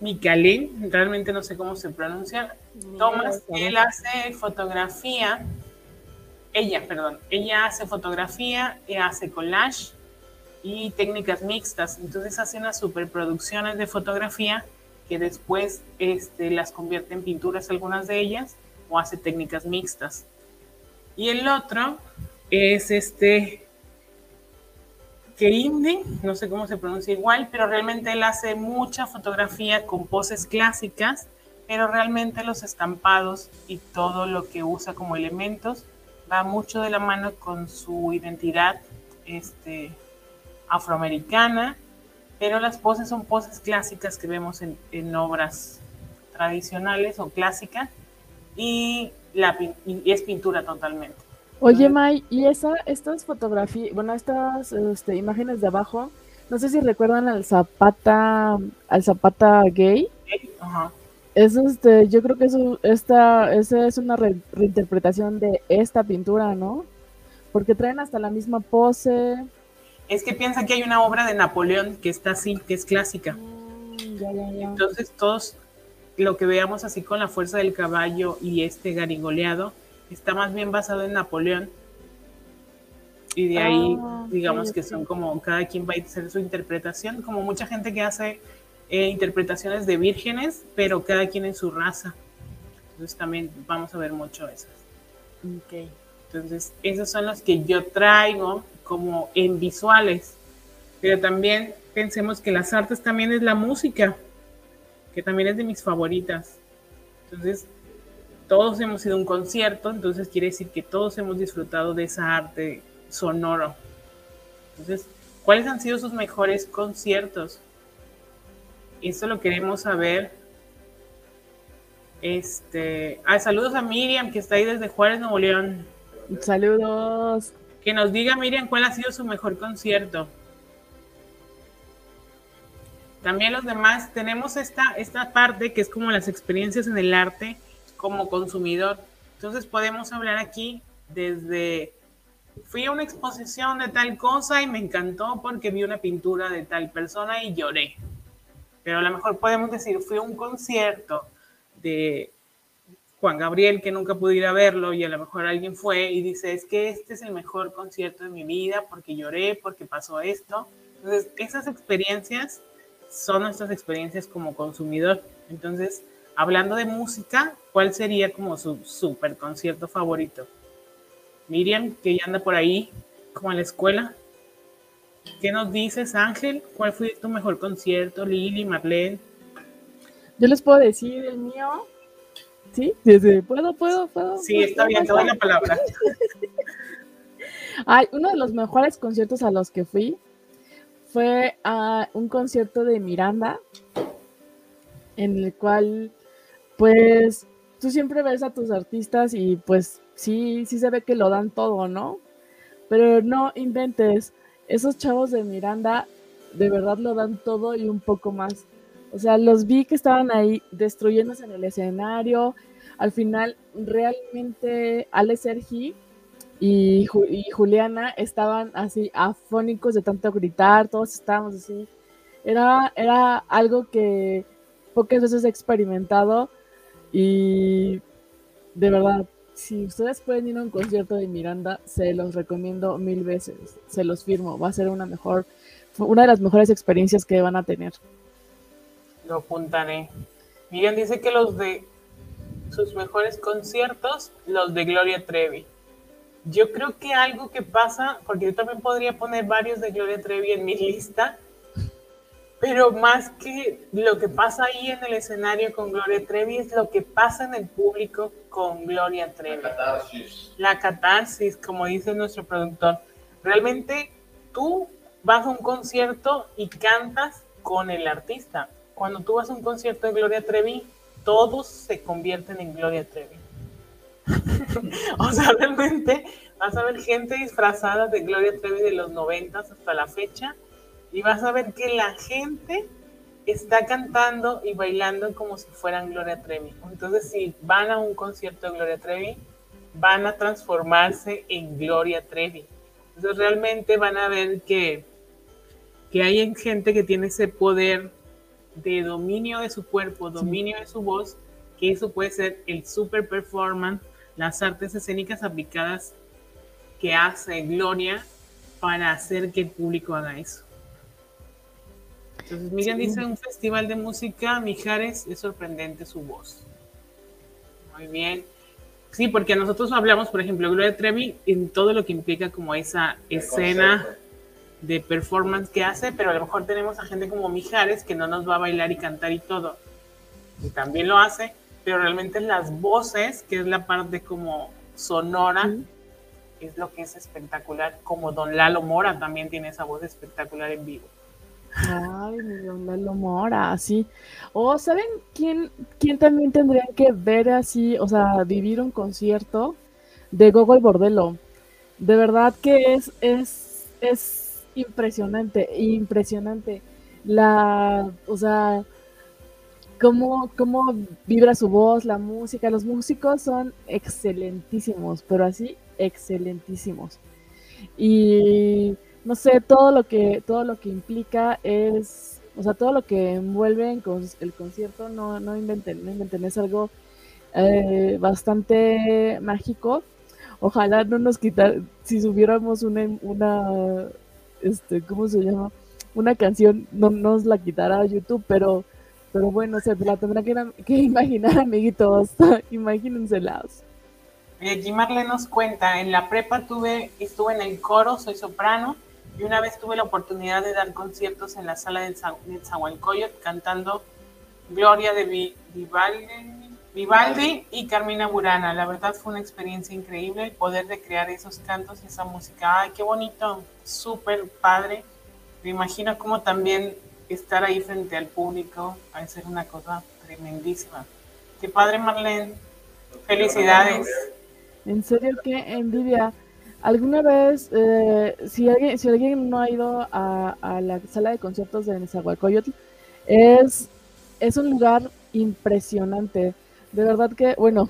Micalín, realmente no sé cómo se pronuncia. Thomas, él hace fotografía. Ella, perdón, ella hace fotografía, y hace collage y técnicas mixtas. Entonces hace unas superproducciones de fotografía que después este, las convierte en pinturas algunas de ellas o hace técnicas mixtas. Y el otro es este Keinde, no sé cómo se pronuncia igual, pero realmente él hace mucha fotografía con poses clásicas, pero realmente los estampados y todo lo que usa como elementos va mucho de la mano con su identidad este, afroamericana, pero las poses son poses clásicas que vemos en, obras tradicionales o clásicas y, la, es pintura totalmente. Oye, May, y esa, estas fotografías, bueno, estas este, imágenes de abajo, no sé si recuerdan al Zapata, al Zapata gay. Ajá. Es este, yo creo que eso, esta, esa es una reinterpretación de esta pintura, ¿no? Porque traen hasta la misma pose, es que piensa que hay una obra de Napoleón que está así, que es clásica. Mm, Entonces todos lo que veamos así con la fuerza del caballo y este garigoleado está más bien basado en Napoleón Y de ahí, Ah, digamos que son como, cada quien va a hacer su interpretación, como mucha gente que hace eh, interpretaciones de vírgenes, pero cada quien en su raza. Entonces también vamos a ver mucho esas. Ok. Entonces, esos son los que yo traigo como en visuales. Pero también pensemos que las artes también es la música, que también es de mis favoritas. Entonces, todos hemos ido a un concierto, entonces quiere decir que todos hemos disfrutado de esa arte sonoro. Entonces, ¿cuáles han sido sus mejores conciertos? Eso lo queremos saber. Este, ah, saludos a Miriam, que está ahí desde Juárez, Nuevo León. Saludos. Que nos diga Miriam cuál ha sido su mejor concierto. También los demás tenemos esta, esta parte que es como las experiencias en el arte como consumidor. Entonces podemos hablar aquí desde fui a una exposición de tal cosa y me encantó porque vi una pintura de tal persona y lloré. Pero a lo mejor podemos decir, fui a un concierto de Juan Gabriel que nunca pude ir a verlo y a lo mejor alguien fue y dice, es que este es el mejor concierto de mi vida porque lloré, porque pasó esto. Entonces, esas experiencias son nuestras experiencias como consumidor. Entonces, hablando de música, ¿cuál sería como su super concierto favorito? Miriam, que ya anda por ahí, como en la escuela. ¿Qué nos dices, Ángel? ¿Cuál fue tu mejor concierto? Lili, Marlene. Yo les puedo decir el mío. ¿Sí? Sí, sí. ¿Puedo, puedo, puedo? Sí, está bien, te doy la palabra. Ay, uno de los mejores conciertos a los que fui fue a un concierto de Miranda, en el cual, pues, tú siempre ves a tus artistas y pues sí, sí se ve que lo dan todo, ¿no? Pero no inventes, esos chavos de Miranda de verdad lo dan todo y un poco más. O sea, los vi que estaban ahí destruyéndose en el escenario. Al final, realmente, Ale Sergi y, Ju- y Juliana estaban así afónicos de tanto gritar, todos estábamos así. Era, era algo que pocas veces he experimentado y de verdad, si ustedes pueden ir a un concierto de Miranda, se los recomiendo mil veces, se los firmo, va a ser una mejor, una de las mejores experiencias que van a tener. Lo apuntaré. Miriam dice que los de sus mejores conciertos, los de Gloria Trevi. Yo creo que algo que pasa, porque yo también podría poner varios de Gloria Trevi en mi lista, pero más que lo que pasa ahí en el escenario con Gloria Trevi es lo que pasa en el público con Gloria Trevi. Catarsis. La catarsis, como dice nuestro productor. Realmente tú vas a un concierto y cantas con el artista. Cuando tú vas a un concierto de Gloria Trevi, todos se convierten en Gloria Trevi. o sea, realmente vas a ver gente disfrazada de Gloria Trevi de los noventas hasta la fecha y vas a ver que la gente está cantando y bailando como si fueran Gloria Trevi. Entonces, si van a un concierto de Gloria Trevi, van a transformarse en Gloria Trevi. Entonces, realmente van a ver que, que hay gente que tiene ese poder de dominio de su cuerpo, dominio de su voz, que eso puede ser el super performance, las artes escénicas aplicadas que hace Gloria para hacer que el público haga eso. Entonces, Miriam Sí. dice un festival de música, Mijares, es sorprendente su voz. Muy bien. Sí, porque nosotros hablamos, por ejemplo, Gloria Trevi en todo lo que implica como esa El escena concepto. De performance que hace, pero a lo mejor tenemos a gente como Mijares que no nos va a bailar y cantar y todo. Y también lo hace, pero realmente las voces, que es la parte como sonora, es lo que es espectacular. Como Don Lalo Mora también tiene esa voz espectacular en vivo. Ay, mi don Lalo Mora, sí. O ¿saben quién, quién también tendrían que ver así, o sea, vivir un concierto de Gogol Bordello? De verdad que es, es, es impresionante, impresionante. La, o sea, cómo, cómo vibra su voz, la música. Los músicos son excelentísimos, pero así, excelentísimos. Y no sé, todo lo que, todo lo que implica es, o sea, todo lo que envuelve en con- el concierto, no, no inventen, no inventen, es algo eh, bastante mágico. Ojalá no nos quitar, si subiéramos una, una, este, ¿cómo se llama? Una canción, no nos la quitará YouTube, pero, pero bueno, se la tendrá que, imaginar, amiguitos, imagínenselas. Y aquí Marlene nos cuenta, en la prepa tuve, estuve en el coro, soy soprano, y una vez tuve la oportunidad de dar conciertos en la sala de Zahualcoyot cantando Gloria de Vivaldi, y Carmina Burana. La verdad fue una experiencia increíble el poder de crear esos cantos y esa música. ¡Ay, qué bonito! Súper padre. Me imagino cómo también estar ahí frente al público va a ser una cosa tremendísima. ¡Qué padre, Marlene! ¡Felicidades! En serio, qué envidia. ¿Alguna vez, eh, si, alguien, si alguien no ha ido a, a la sala de conciertos de Nezahualcóyotl, es es un lugar impresionante. De verdad que, bueno,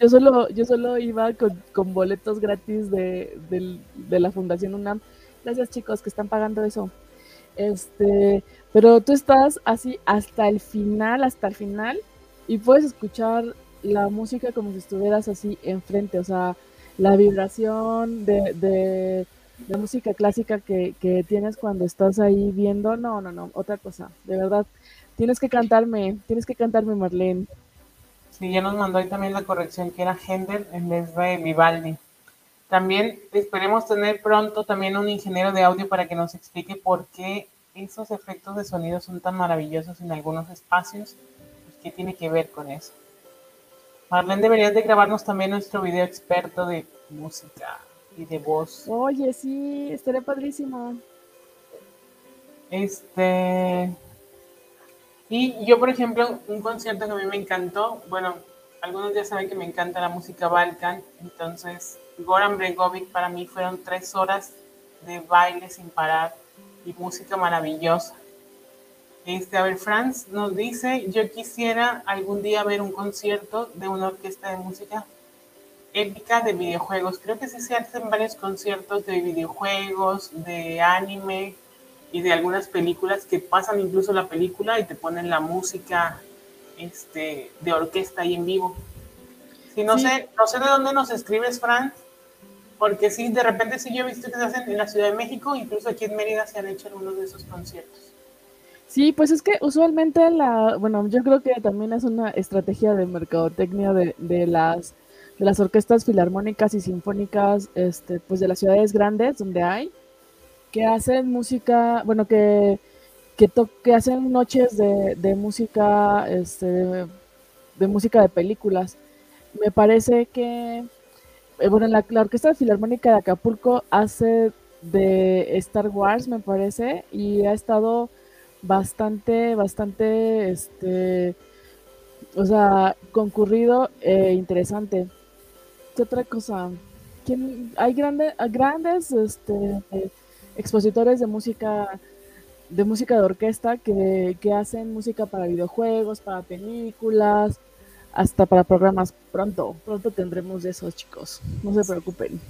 yo solo, yo solo iba con, con boletos gratis de, de, la Fundación UNAM. Gracias chicos que están pagando eso. Este, pero tú estás así hasta el final, hasta el final, y puedes escuchar la música como si estuvieras así enfrente, o sea, la vibración de, de, de música clásica que, que tienes cuando estás ahí viendo, no, no, no, otra cosa, de verdad, Tienes que cantarme, tienes que cantarme, Marlene. Sí, ya nos mandó ahí también la corrección que era Händel en vez de Vivaldi. También esperemos tener pronto también un ingeniero de audio para que nos explique por qué esos efectos de sonido son tan maravillosos en algunos espacios y qué tiene que ver con eso. Marlene, deberías de grabarnos también nuestro video experto de música y de voz. Oye, sí, estaría padrísimo. Este, y yo, por ejemplo, un concierto que a mí me encantó, bueno, algunos ya saben que me encanta la música balkan, entonces Goran Bregovic para mí fueron tres horas de baile sin parar y música maravillosa. Este, a ver, Franz nos dice, yo quisiera algún día ver un concierto de una orquesta de música épica de videojuegos. Creo que sí se hacen varios conciertos de videojuegos, de anime, y de algunas películas que pasan incluso la película y te ponen la música este, de orquesta ahí en vivo. Si no sé, no sé de dónde nos escribes, Fran, porque sí, de repente sí yo he visto que se hacen en la Ciudad de México, incluso aquí en Mérida se han hecho algunos de esos conciertos. Sí, pues es que usualmente la, bueno, yo creo que también es una estrategia de mercadotecnia de, de las de las orquestas filarmónicas y sinfónicas, este, pues de las ciudades grandes donde hay, que hacen música, bueno, que, que, que hacen noches de, de música, este, de música de películas. Me parece que, eh, bueno, la, la Orquesta Filarmónica de Acapulco hace de Star Wars, me parece, y ha estado bastante, bastante, este, o sea, concurrido e interesante. ¿Qué otra cosa? ¿Quién, hay grandes, grandes, este, expositores de música de música de orquesta que, que, hacen música para videojuegos, para películas, hasta para programas. Pronto, pronto tendremos de esos chicos, no se preocupen.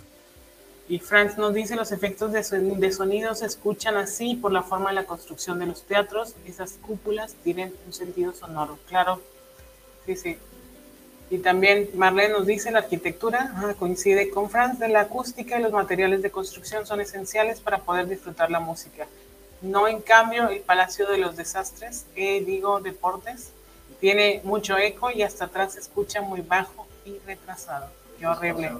Y Franz nos dice, los efectos de, de sonido se escuchan así por la forma de la construcción de los teatros. Esas cúpulas tienen un sentido sonoro. Claro, sí, sí. Y también Marlene nos dice, la arquitectura coincide con Franz de la acústica y los materiales de construcción son esenciales para poder disfrutar la música. No en cambio el Palacio de los Desastres, que digo deportes, tiene mucho eco y hasta atrás se escucha muy bajo y retrasado. Qué horrible.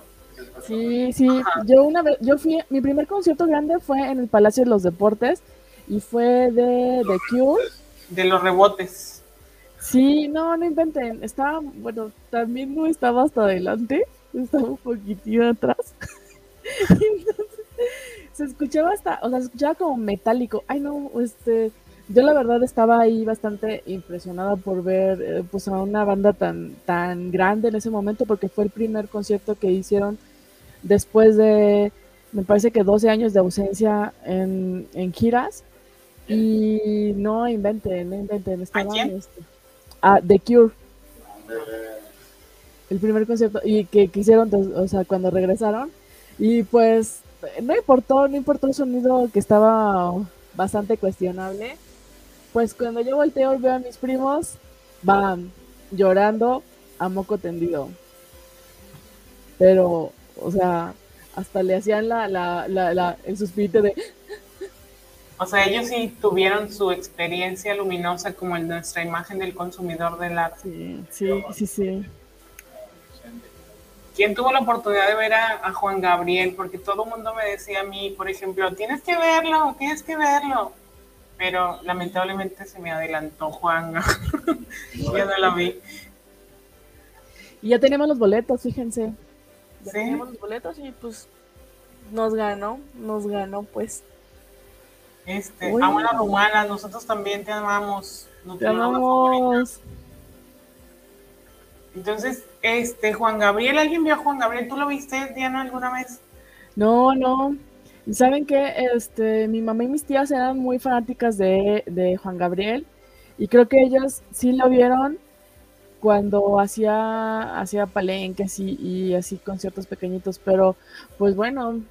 Sí, sí. Yo una vez, yo fui, mi primer concierto grande fue en el Palacio de los Deportes y fue de The Cure. De los rebotes. Sí, no, no inventen. Estaba, bueno, también no estaba hasta adelante, estaba un poquitito atrás. se escuchaba hasta, o sea, se escuchaba como metálico. Ay, no, este, yo la verdad estaba ahí bastante impresionada por ver, eh, pues, a una banda tan, tan grande en ese momento, porque fue el primer concierto que hicieron después de, me parece que 12 años de ausencia en, en giras. Y no inventen, no inventen, estaban, este, a The Cure. El primer concierto, y que, quisieron o sea, cuando regresaron. Y pues no importó, no importó el sonido que estaba bastante cuestionable. Pues cuando yo volteo veo a mis primos, van llorando a moco tendido. Pero O sea, hasta le hacían la, la, la, la el suspirito de... O sea, ellos sí tuvieron su experiencia luminosa como en nuestra imagen del consumidor del arte. Sí, sí, sí, sí. ¿Quién tuvo la oportunidad de ver a, a Juan Gabriel? Porque todo el mundo me decía a mí, por ejemplo, tienes que verlo, tienes que verlo. Pero lamentablemente se me adelantó Juan. ya no lo vi. Y ya tenemos los boletos, fíjense. Ya ¿Sí? tenemos los boletos y pues nos ganó, nos ganó pues. Este, Uy. amo la rumana, nosotros también te amamos. No Te amamos. Entonces, este, Juan Gabriel, ¿alguien vio a Juan Gabriel? ¿Tú lo viste, Diana, alguna vez? No, no. Saben que este, mi mamá y mis tías eran muy fanáticas de, de Juan Gabriel. Y creo que ellas sí lo vieron cuando hacía, hacía palenques y, y así conciertos pequeñitos. Pero, pues bueno,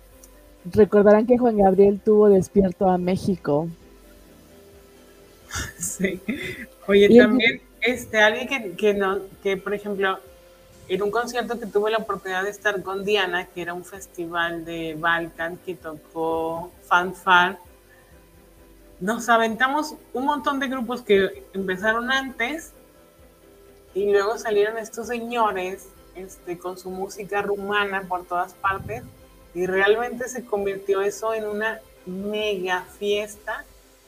recordarán que Juan Gabriel tuvo despierto a México. Sí. Oye, Y- también, este, alguien que, que no, que por ejemplo, en un concierto que tuve la oportunidad de estar con Diana, que era un festival de Balkan que tocó Fanfar, nos aventamos un montón de grupos que empezaron antes y luego salieron estos señores este, con su música rumana por todas partes y realmente se convirtió eso en una mega fiesta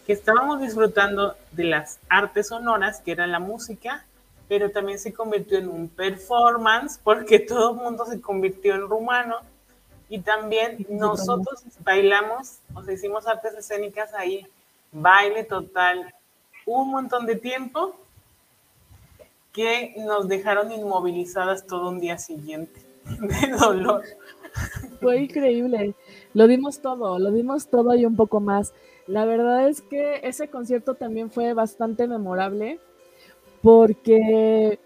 que estábamos disfrutando de las artes sonoras, que era la música, pero también se convirtió en un performance porque todo el mundo se convirtió en rumano y también nosotros bailamos, o sea, hicimos artes escénicas ahí, baile total, un montón de tiempo que nos dejaron inmovilizadas todo un día siguiente de dolor. Fue increíble. Lo dimos todo, lo dimos todo y un poco más. La verdad es que ese concierto también fue bastante memorable porque,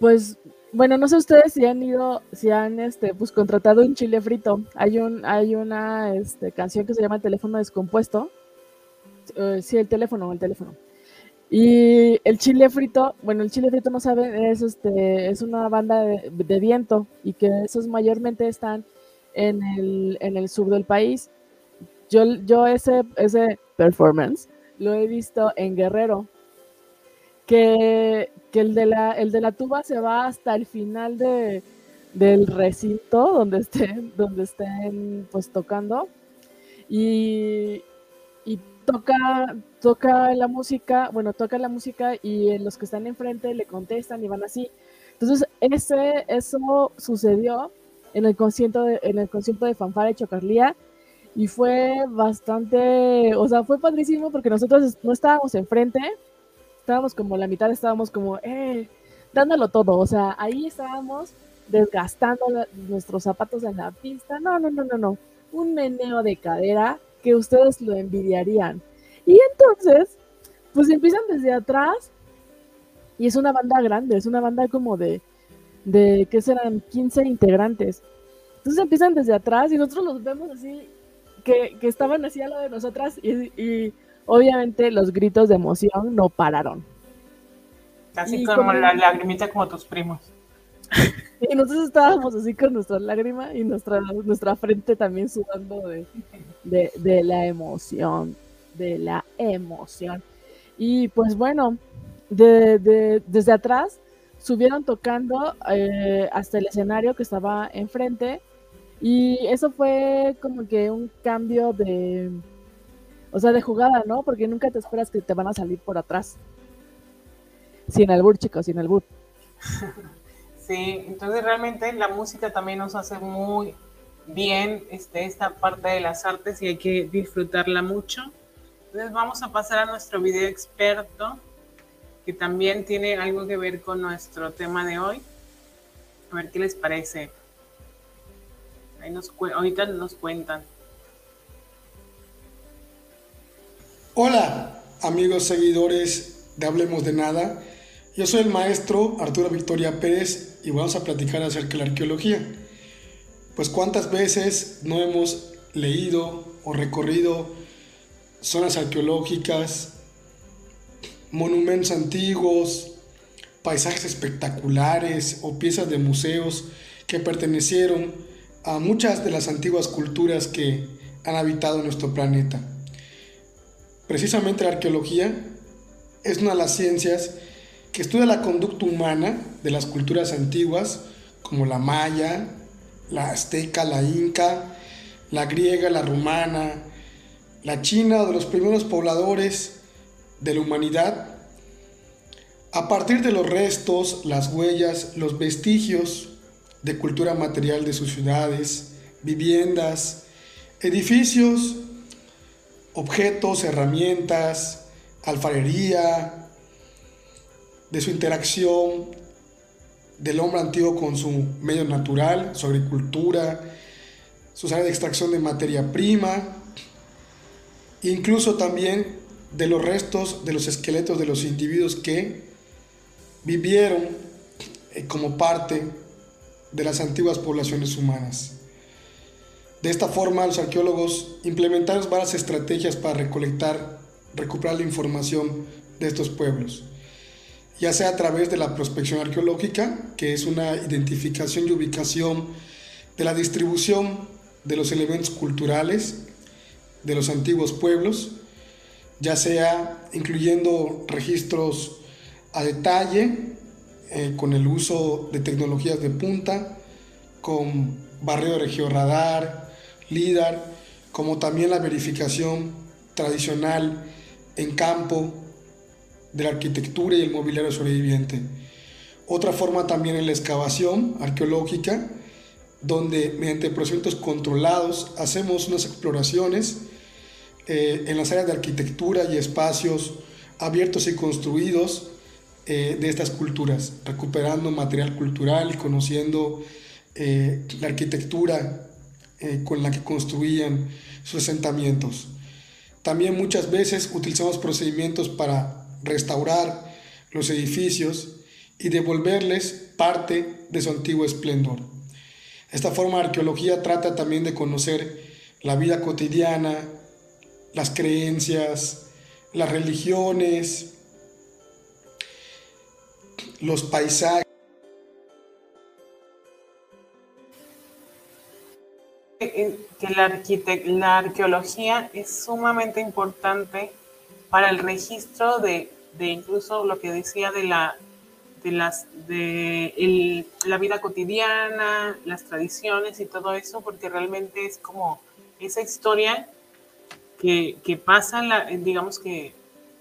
pues, bueno, no sé ustedes si han ido, si han, este, pues, contratado un chile frito. Hay un, hay una, este, canción que se llama El teléfono descompuesto. Eh, sí, el teléfono, el teléfono. Y el chile frito, bueno, el chile frito no saben, es este, es una banda de, de viento y que esos mayormente están en el, en el sur del país. Yo, yo ese, ese performance lo he visto en Guerrero, que, que el, de la, el de la tuba se va hasta el final de, del recinto donde estén, donde estén pues tocando y, y toca, toca la música, bueno, toca la música y los que están enfrente le contestan y van así. Entonces, ese, eso sucedió en el concierto de, en el concierto de Fanfara y Chocarlía y fue bastante, o sea, fue padrísimo porque nosotros no estábamos enfrente, estábamos como la mitad, estábamos como, eh, dándolo todo, o sea, ahí estábamos desgastando nuestros zapatos en la pista, no, no, no, no, no, un meneo de cadera que ustedes lo envidiarían. Y entonces, pues empiezan desde atrás y es una banda grande, es una banda como de, de ¿qué serán? 15 integrantes. Entonces empiezan desde atrás y nosotros los vemos así, que, que estaban así a lo de nosotras y, y obviamente los gritos de emoción no pararon. Casi como como- la lagrimita como tus primos. Y nosotros estábamos así con nuestra lágrima y nuestra, nuestra frente también sudando de, de, de la emoción, de la emoción. Y pues bueno, de, de- desde atrás subieron tocando eh, hasta el escenario que estaba enfrente y eso fue como que un cambio de, o sea, de jugada, ¿no? Porque nunca te esperas que te van a salir por atrás. Sin albur, chicos, sin albur. Sí, entonces realmente la música también nos hace muy bien este, esta parte de las artes y hay que disfrutarla mucho. Entonces vamos a pasar a nuestro video experto, que también tiene algo que ver con nuestro tema de hoy. A ver qué les parece. Ahí nos, ahorita nos cuentan. Hola, amigos seguidores de Hablemos de Nada. Yo soy el maestro Arturo Victoria Pérez y vamos a platicar acerca de la arqueología. Pues cuántas veces no hemos leído o recorrido zonas arqueológicas, monumentos antiguos, paisajes espectaculares o piezas de museos que pertenecieron a muchas de las antiguas culturas que han habitado nuestro planeta. Precisamente la arqueología es una de las ciencias que estudia la conducta humana de las culturas antiguas, como la maya, la azteca, la inca, la griega, la romana, la china o de los primeros pobladores de la humanidad, a partir de los restos, las huellas, los vestigios de cultura material de sus ciudades, viviendas, edificios, objetos, herramientas, alfarería, de su interacción del hombre antiguo con su medio natural, su agricultura, sus áreas de extracción de materia prima, incluso también de los restos de los esqueletos de los individuos que vivieron eh, como parte de las antiguas poblaciones humanas. De esta forma, los arqueólogos implementaron varias estrategias para recolectar, recuperar la información de estos pueblos, ya sea a través de la prospección arqueológica, que es una identificación y ubicación de la distribución de los elementos culturales de los antiguos pueblos, ya sea incluyendo registros a detalle, eh, con el uso de tecnologías de punta, con barreo de georradar, LIDAR, como también la verificación tradicional en campo de la arquitectura y el mobiliario sobreviviente. Otra forma también es la excavación arqueológica, donde mediante procedimientos controlados hacemos unas exploraciones eh, en las áreas de arquitectura y espacios abiertos y construidos eh, de estas culturas, recuperando material cultural y conociendo eh, la arquitectura con la que construían sus asentamientos. También muchas veces utilizamos procedimientos para restaurar los edificios y devolverles parte de su antiguo esplendor. Esta forma de arqueología trata también de conocer la vida cotidiana, las creencias, las religiones, los paisajes. Que la, la arqueología es sumamente importante para el registro de, de incluso lo que decía de la de las de la vida cotidiana, las tradiciones y todo eso, porque realmente es como esa historia que, que pasa, la, digamos que,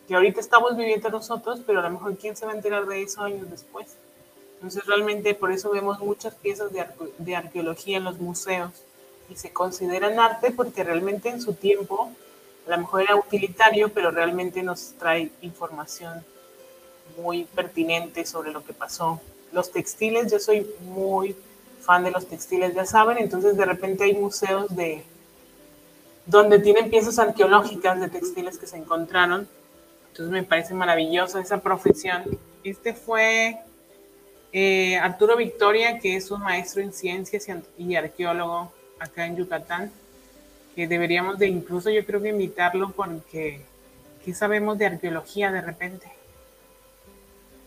que ahorita estamos viviendo nosotros, pero a lo mejor quién se va a enterar de eso años después. Entonces realmente por eso vemos muchas piezas de, de arqueología en los museos y se consideran arte porque realmente en su tiempo a lo mejor era utilitario, pero realmente nos trae información muy pertinente sobre lo que pasó. Los textiles, yo soy muy fan de los textiles, ya saben, entonces de repente hay museos de donde tienen piezas arqueológicas de textiles que se encontraron. Entonces me parece maravillosa esa profesión. Este fue eh, Arturo Victoria, que es un maestro en ciencias y arqueólogo acá en Yucatán, que deberíamos de incluso yo creo que invitarlo porque ¿qué sabemos de arqueología de repente?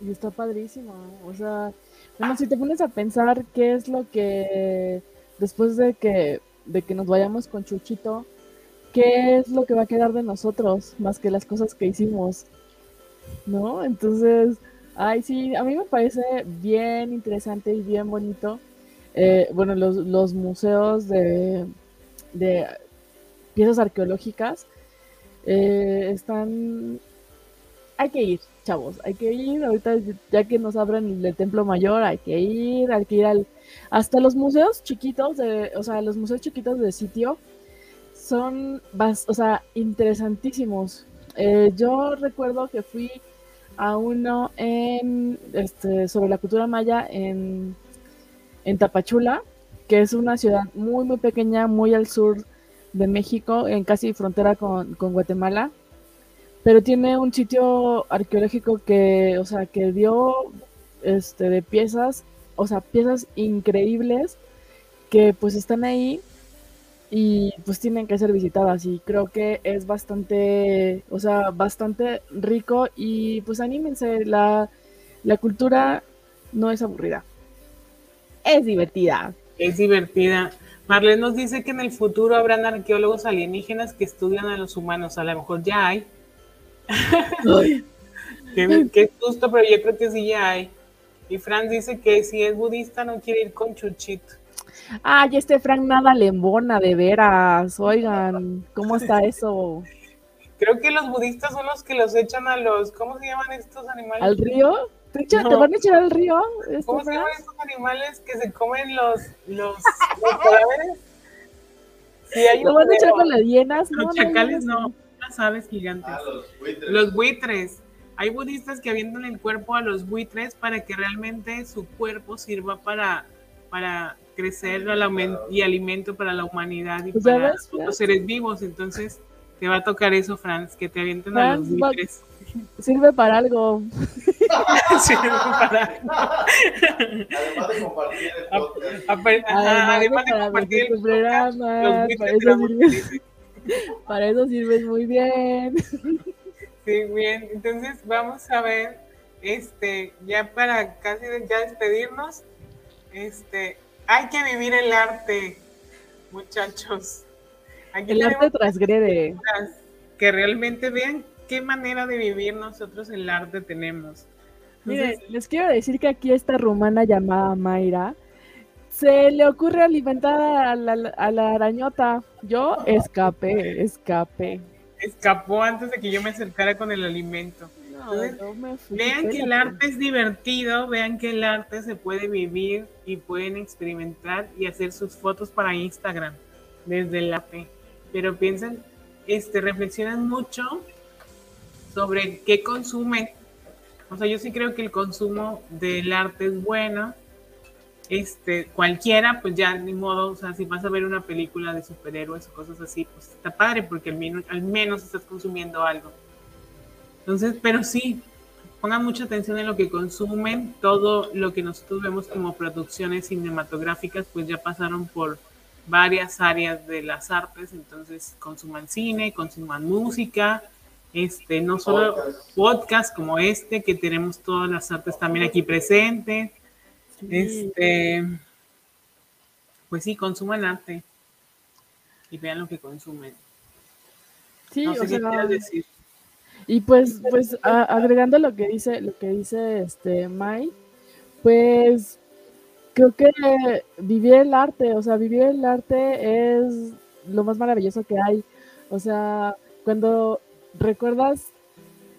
Y está padrísimo. O sea, bueno, si te pones a pensar qué es lo que después de que, de que nos vayamos con Chuchito, qué es lo que va a quedar de nosotros más que las cosas que hicimos, ¿no? Entonces, ay, sí, a mí me parece bien interesante y bien bonito. Eh, bueno, los, los museos de, de piezas arqueológicas eh, están hay que ir, chavos, hay que ir, ahorita ya que nos abren el templo mayor, hay que ir, hay que ir al, hasta los museos chiquitos, de, o sea, los museos chiquitos de sitio son, o sea, interesantísimos. Eh, yo recuerdo que fui a uno en, este, sobre la cultura maya en, en Tapachula, que es una ciudad muy, muy pequeña, muy al sur de México, en casi frontera con, con Guatemala pero tiene un sitio arqueológico que, o sea, que dio este de piezas, o sea, piezas increíbles que pues están ahí y pues tienen que ser visitadas y creo que es bastante, o sea, bastante rico y pues anímense, la, la cultura no es aburrida, es divertida. Es divertida. Marlene nos dice que en el futuro habrán arqueólogos alienígenas que estudian a los humanos. A lo mejor ya hay. qué, qué susto, pero yo creo que sí ya hay. Y Frank dice que si es budista no quiere ir con Chuchito. Ay, este Frank nada le embona, de veras. Oigan, ¿cómo está eso? Creo que los budistas son los que los echan a los, ¿cómo se llaman estos animales? ¿Al río? ¿Te, echa- te No. van a echar al río? este ¿Cómo se llaman estos animales que se comen los, los, los cadáveres? Sí, hay ¿Lo un van a echar con las hienas? Los no, chacales no, no, las aves gigantes. Ah, los buitres. Los buitres. Hay budistas que avientan el cuerpo a los buitres para que realmente su cuerpo sirva para, para crecer y alimento para la humanidad y Pues para ves, otros seres vivos. Entonces te va a tocar eso, Franz, que te avienten a los buitres. Sirve para algo. Sí, para- Además de compartir el podcast. Además de compartir el podcast, programa, los para eso sirve. Para eso sirves muy bien. Sí, bien. Entonces vamos a ver, este, ya para casi de- ya despedirnos, este, hay que vivir el arte, muchachos. Aquí El arte transgrede. que realmente vean qué manera de vivir nosotros el arte tenemos. Miren, Entonces, les quiero decir que aquí esta rumana llamada Mayra se le ocurre alimentar a la, a la arañota. Yo escapé, escapé. escapó antes de que yo me acercara con el alimento. No, no Vean que el arte es divertido, vean que el arte se puede vivir y pueden experimentar y hacer sus fotos para Instagram desde el arte. Pero piensen, este, reflexionan mucho sobre qué consumen. O sea, yo sí creo que el consumo del arte es bueno. Este, cualquiera, pues ya ni modo, o sea, si vas a ver una película de superhéroes o cosas así, pues está padre porque al menos, al menos estás consumiendo algo. Entonces, pero sí, pongan mucha atención en lo que consumen, todo lo que nosotros vemos como producciones cinematográficas, pues ya pasaron por varias áreas de las artes, entonces consuman cine, consuman música, este, no solo Podcast. podcast como este, que tenemos todas las artes también aquí presentes, Sí. este, pues sí, consuman arte y vean lo que consumen. Sí, no o sé qué sea, decir. Y pues, pues agregando lo que dice, lo que dice este Mai, pues creo que vivir el arte, o sea, vivir el arte es lo más maravilloso que hay. O sea, cuando recuerdas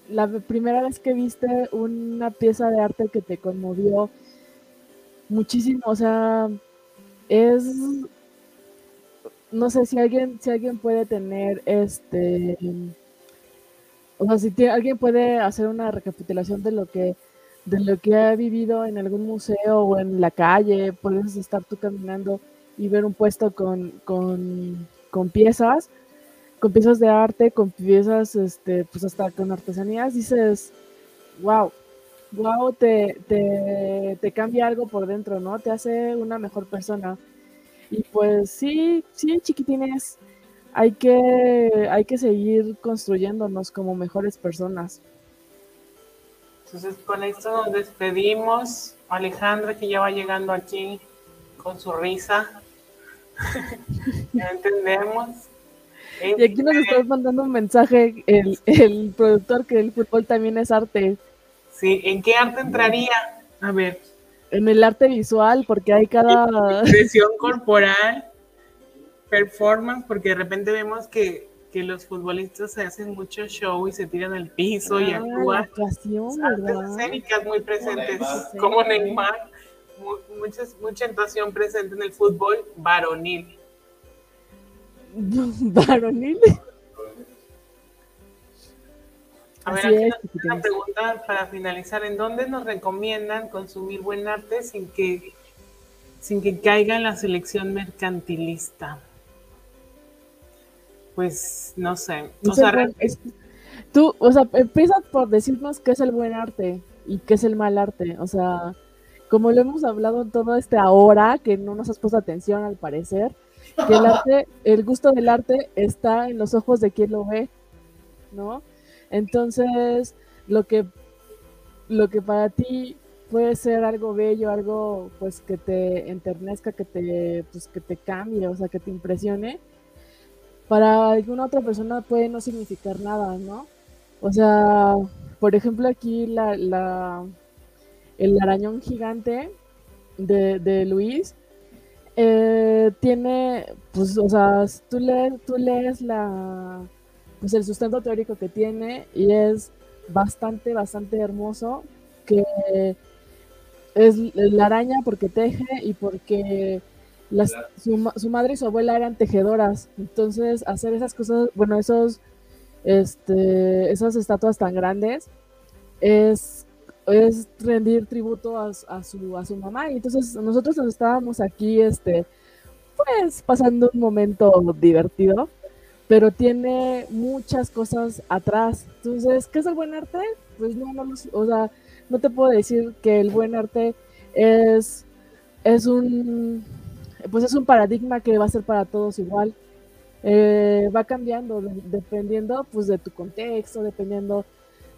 la primera vez que viste una pieza de arte que te conmovió muchísimo, o sea, es no sé si alguien, si alguien puede tener este o sea, si alguien puede hacer una recapitulación de lo que de lo que ha vivido en algún museo o en la calle, puedes estar tú caminando y ver un puesto con, con, con piezas, con piezas de arte, con piezas, este, pues hasta con artesanías, dices, wow, wow, te, te, te cambia algo por dentro, ¿no? Te hace una mejor persona. Y pues sí, sí, chiquitines, hay que, hay que seguir construyéndonos como mejores personas. Entonces con esto nos despedimos. Alejandra que ya va llegando aquí con su risa. ya entendemos. Y aquí nos Este, está mandando un mensaje el, el productor que el fútbol también es arte. Sí, ¿en qué arte entraría? A ver, En el arte visual, porque hay cada... expresión corporal, performance, porque de repente vemos que, que los futbolistas se hacen mucho show y se tiran al piso y Ah, actúan. escénicas muy presentes, Neymar. como Neymar, mu- muchas, mucha actuación presente en el fútbol varonil. Varonil. A ver, Así aquí es, nos hace una pregunta para finalizar. ¿En dónde nos recomiendan consumir buen arte sin que, sin que caiga en la selección mercantilista? Pues no sé. O sea, buen- es- tú, o sea, empieza por decirnos qué es el buen arte y qué es el mal arte. O sea, como lo hemos hablado todo este ahora, que no nos has puesto atención al parecer, que el arte, el gusto del arte está en los ojos de quien lo ve, ¿no? Entonces, lo que, lo que para ti puede ser algo bello, algo pues que te enternezca, que te, pues, que te cambie, o sea, que te impresione. Para alguna otra persona puede no significar nada, ¿no? O sea, por ejemplo, aquí la, la el arañón gigante de, de Luis eh, tiene, pues, o sea, tú lees, tú lees la, pues el sustento teórico que tiene y es bastante, bastante hermoso, que es la araña porque teje y porque su, madre y su abuela eran tejedoras. Entonces, hacer esas cosas, bueno, esos, este, esas estatuas tan grandes es, es rendir tributo a, a, su, a su mamá. Y entonces nosotros nos estábamos aquí, este, pues, pasando un momento divertido, pero tiene muchas cosas atrás. Entonces, ¿qué es el buen arte? Pues no, no, o sea, no te puedo decir que el buen arte es, es un pues es un paradigma que va a ser para todos igual. Eh, va cambiando dependiendo pues de tu contexto, dependiendo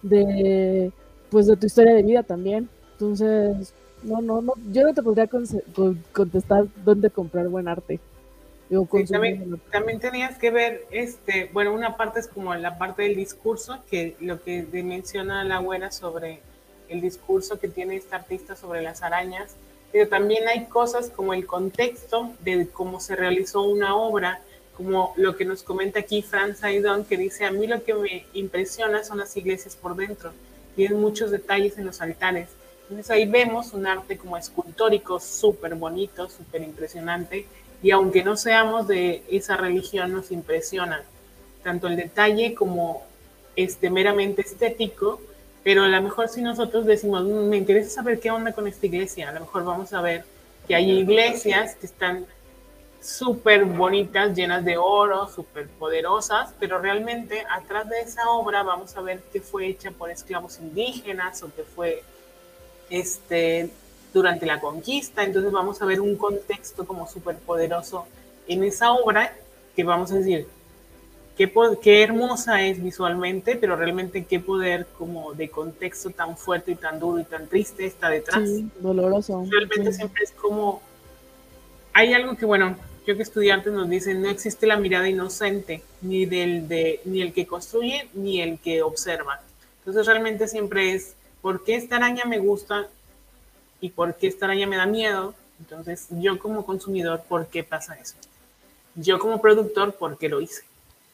de pues de tu historia de vida también. Entonces, no, no, no, yo no te podría contestar dónde comprar buen arte. también, también, tenías que ver, este, bueno, una parte es como la parte del discurso, que lo que menciona la buena sobre el discurso que tiene esta artista sobre las arañas, pero también hay cosas como el contexto de cómo se realizó una obra, como lo que nos comenta aquí Franz Aidon, que dice, a mí lo que me impresiona son las iglesias por dentro, tienen muchos detalles en los altares. Entonces ahí vemos un arte como escultórico súper bonito, súper impresionante, y aunque no seamos de esa religión, nos impresiona tanto el detalle como este meramente estético, pero a lo mejor si nosotros decimos, mm, me interesa saber qué onda con esta iglesia, a lo mejor vamos a ver que hay iglesias que están súper bonitas, llenas de oro, súper poderosas, pero realmente atrás de esa obra vamos a ver que fue hecha por esclavos indígenas o que fue este, durante la conquista, entonces vamos a ver un contexto como súper poderoso en esa obra que vamos a decir, qué, hermosa es visualmente, pero realmente qué poder como de contexto tan fuerte y tan duro y tan triste está detrás. Sí, doloroso. Realmente siempre es como, hay algo que, bueno, yo que estudiantes nos dicen, no existe la mirada inocente, ni, del, de, ni el que construye, ni el que observa. Entonces realmente siempre es, ¿por qué esta araña me gusta? ¿Y por qué esta araña me da miedo? Entonces yo como consumidor, ¿por qué pasa eso? Yo como productor, ¿por qué lo hice?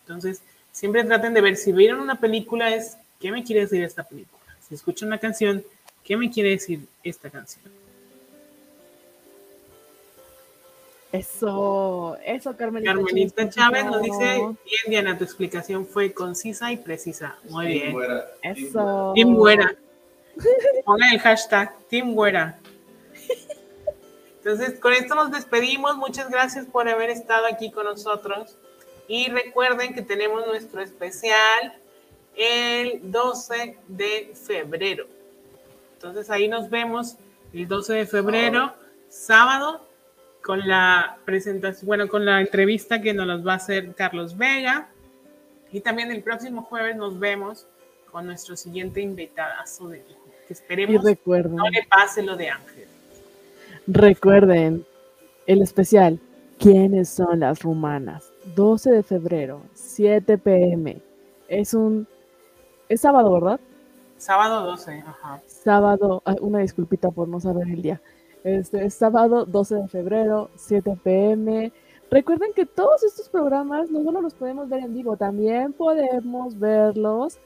Entonces, siempre traten de ver si vieron una película es, ¿qué me quiere decir esta película? Si escuchan una canción, ¿qué me quiere decir esta canción? Eso, eso, Carmelita. Carmelita Chávez nos dice, bien, Diana, tu explicación fue concisa y precisa. Muy bien. Eso. Team Güera. Pongan el hashtag Team Güera. Entonces, con esto nos despedimos. Muchas gracias por haber estado aquí con nosotros. Y recuerden que tenemos nuestro especial el 12 de febrero. Entonces ahí nos vemos el 12 de febrero, sábado, con la presentación, bueno, con la entrevista que nos va a hacer Carlos Vega. Y también el próximo jueves nos vemos con nuestro siguiente invitadazo de que esperemos no le pase lo de Ángel. Recuerden el especial, ¿quiénes son las rumanas? 12 de febrero, 7 pm. Es un. Es sábado, ¿verdad? Sábado 12, ajá. Sábado, una disculpita por no saber el día. Este es sábado 12 de febrero, 7 pm. Recuerden que todos estos programas no solo los podemos ver en vivo, también podemos verlos,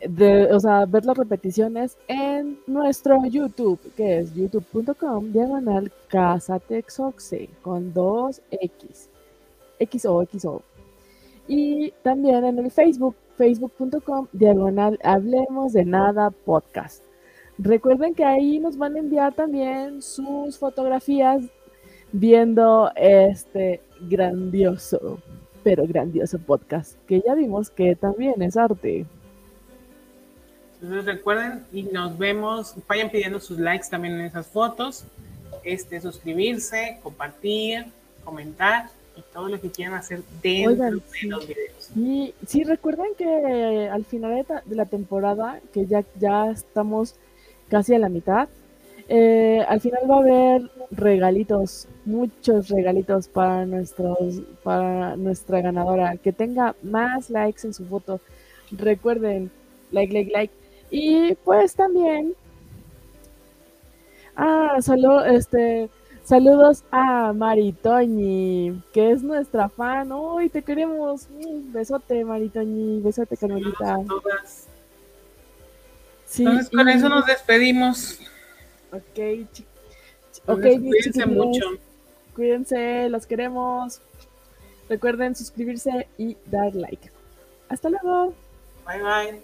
de, o sea, ver las repeticiones en nuestro YouTube, que es youtube.com diagonal Casatexoxe con 2X. XO, Y también en el Facebook, facebook.com, diagonal, hablemos de nada podcast. Recuerden que ahí nos van a enviar también sus fotografías viendo este grandioso, pero grandioso podcast, que ya vimos que también es arte. Entonces recuerden y nos vemos, vayan pidiendo sus likes también en esas fotos, este, suscribirse, compartir, comentar y todo lo que quieran hacer dentro de los videos. Y sí, recuerden que al final de, la temporada, que ya, ya estamos casi a la mitad, Eh, al final va a haber regalitos, muchos regalitos para nuestros, para nuestra ganadora. Que tenga más likes en su foto. Recuerden, like, like, like. Y pues también. Ah, solo este. Saludos a Maritoñi, que es nuestra fan. ¡Uy, te queremos! Un besote, Maritoñi. Besote, Carmelita. Sí, Entonces, con y- eso nos despedimos. Ok, chi- chi- ok, Entonces, mis cuídense mucho. Cuídense, los queremos. Recuerden suscribirse y dar like. Hasta luego. Bye, bye.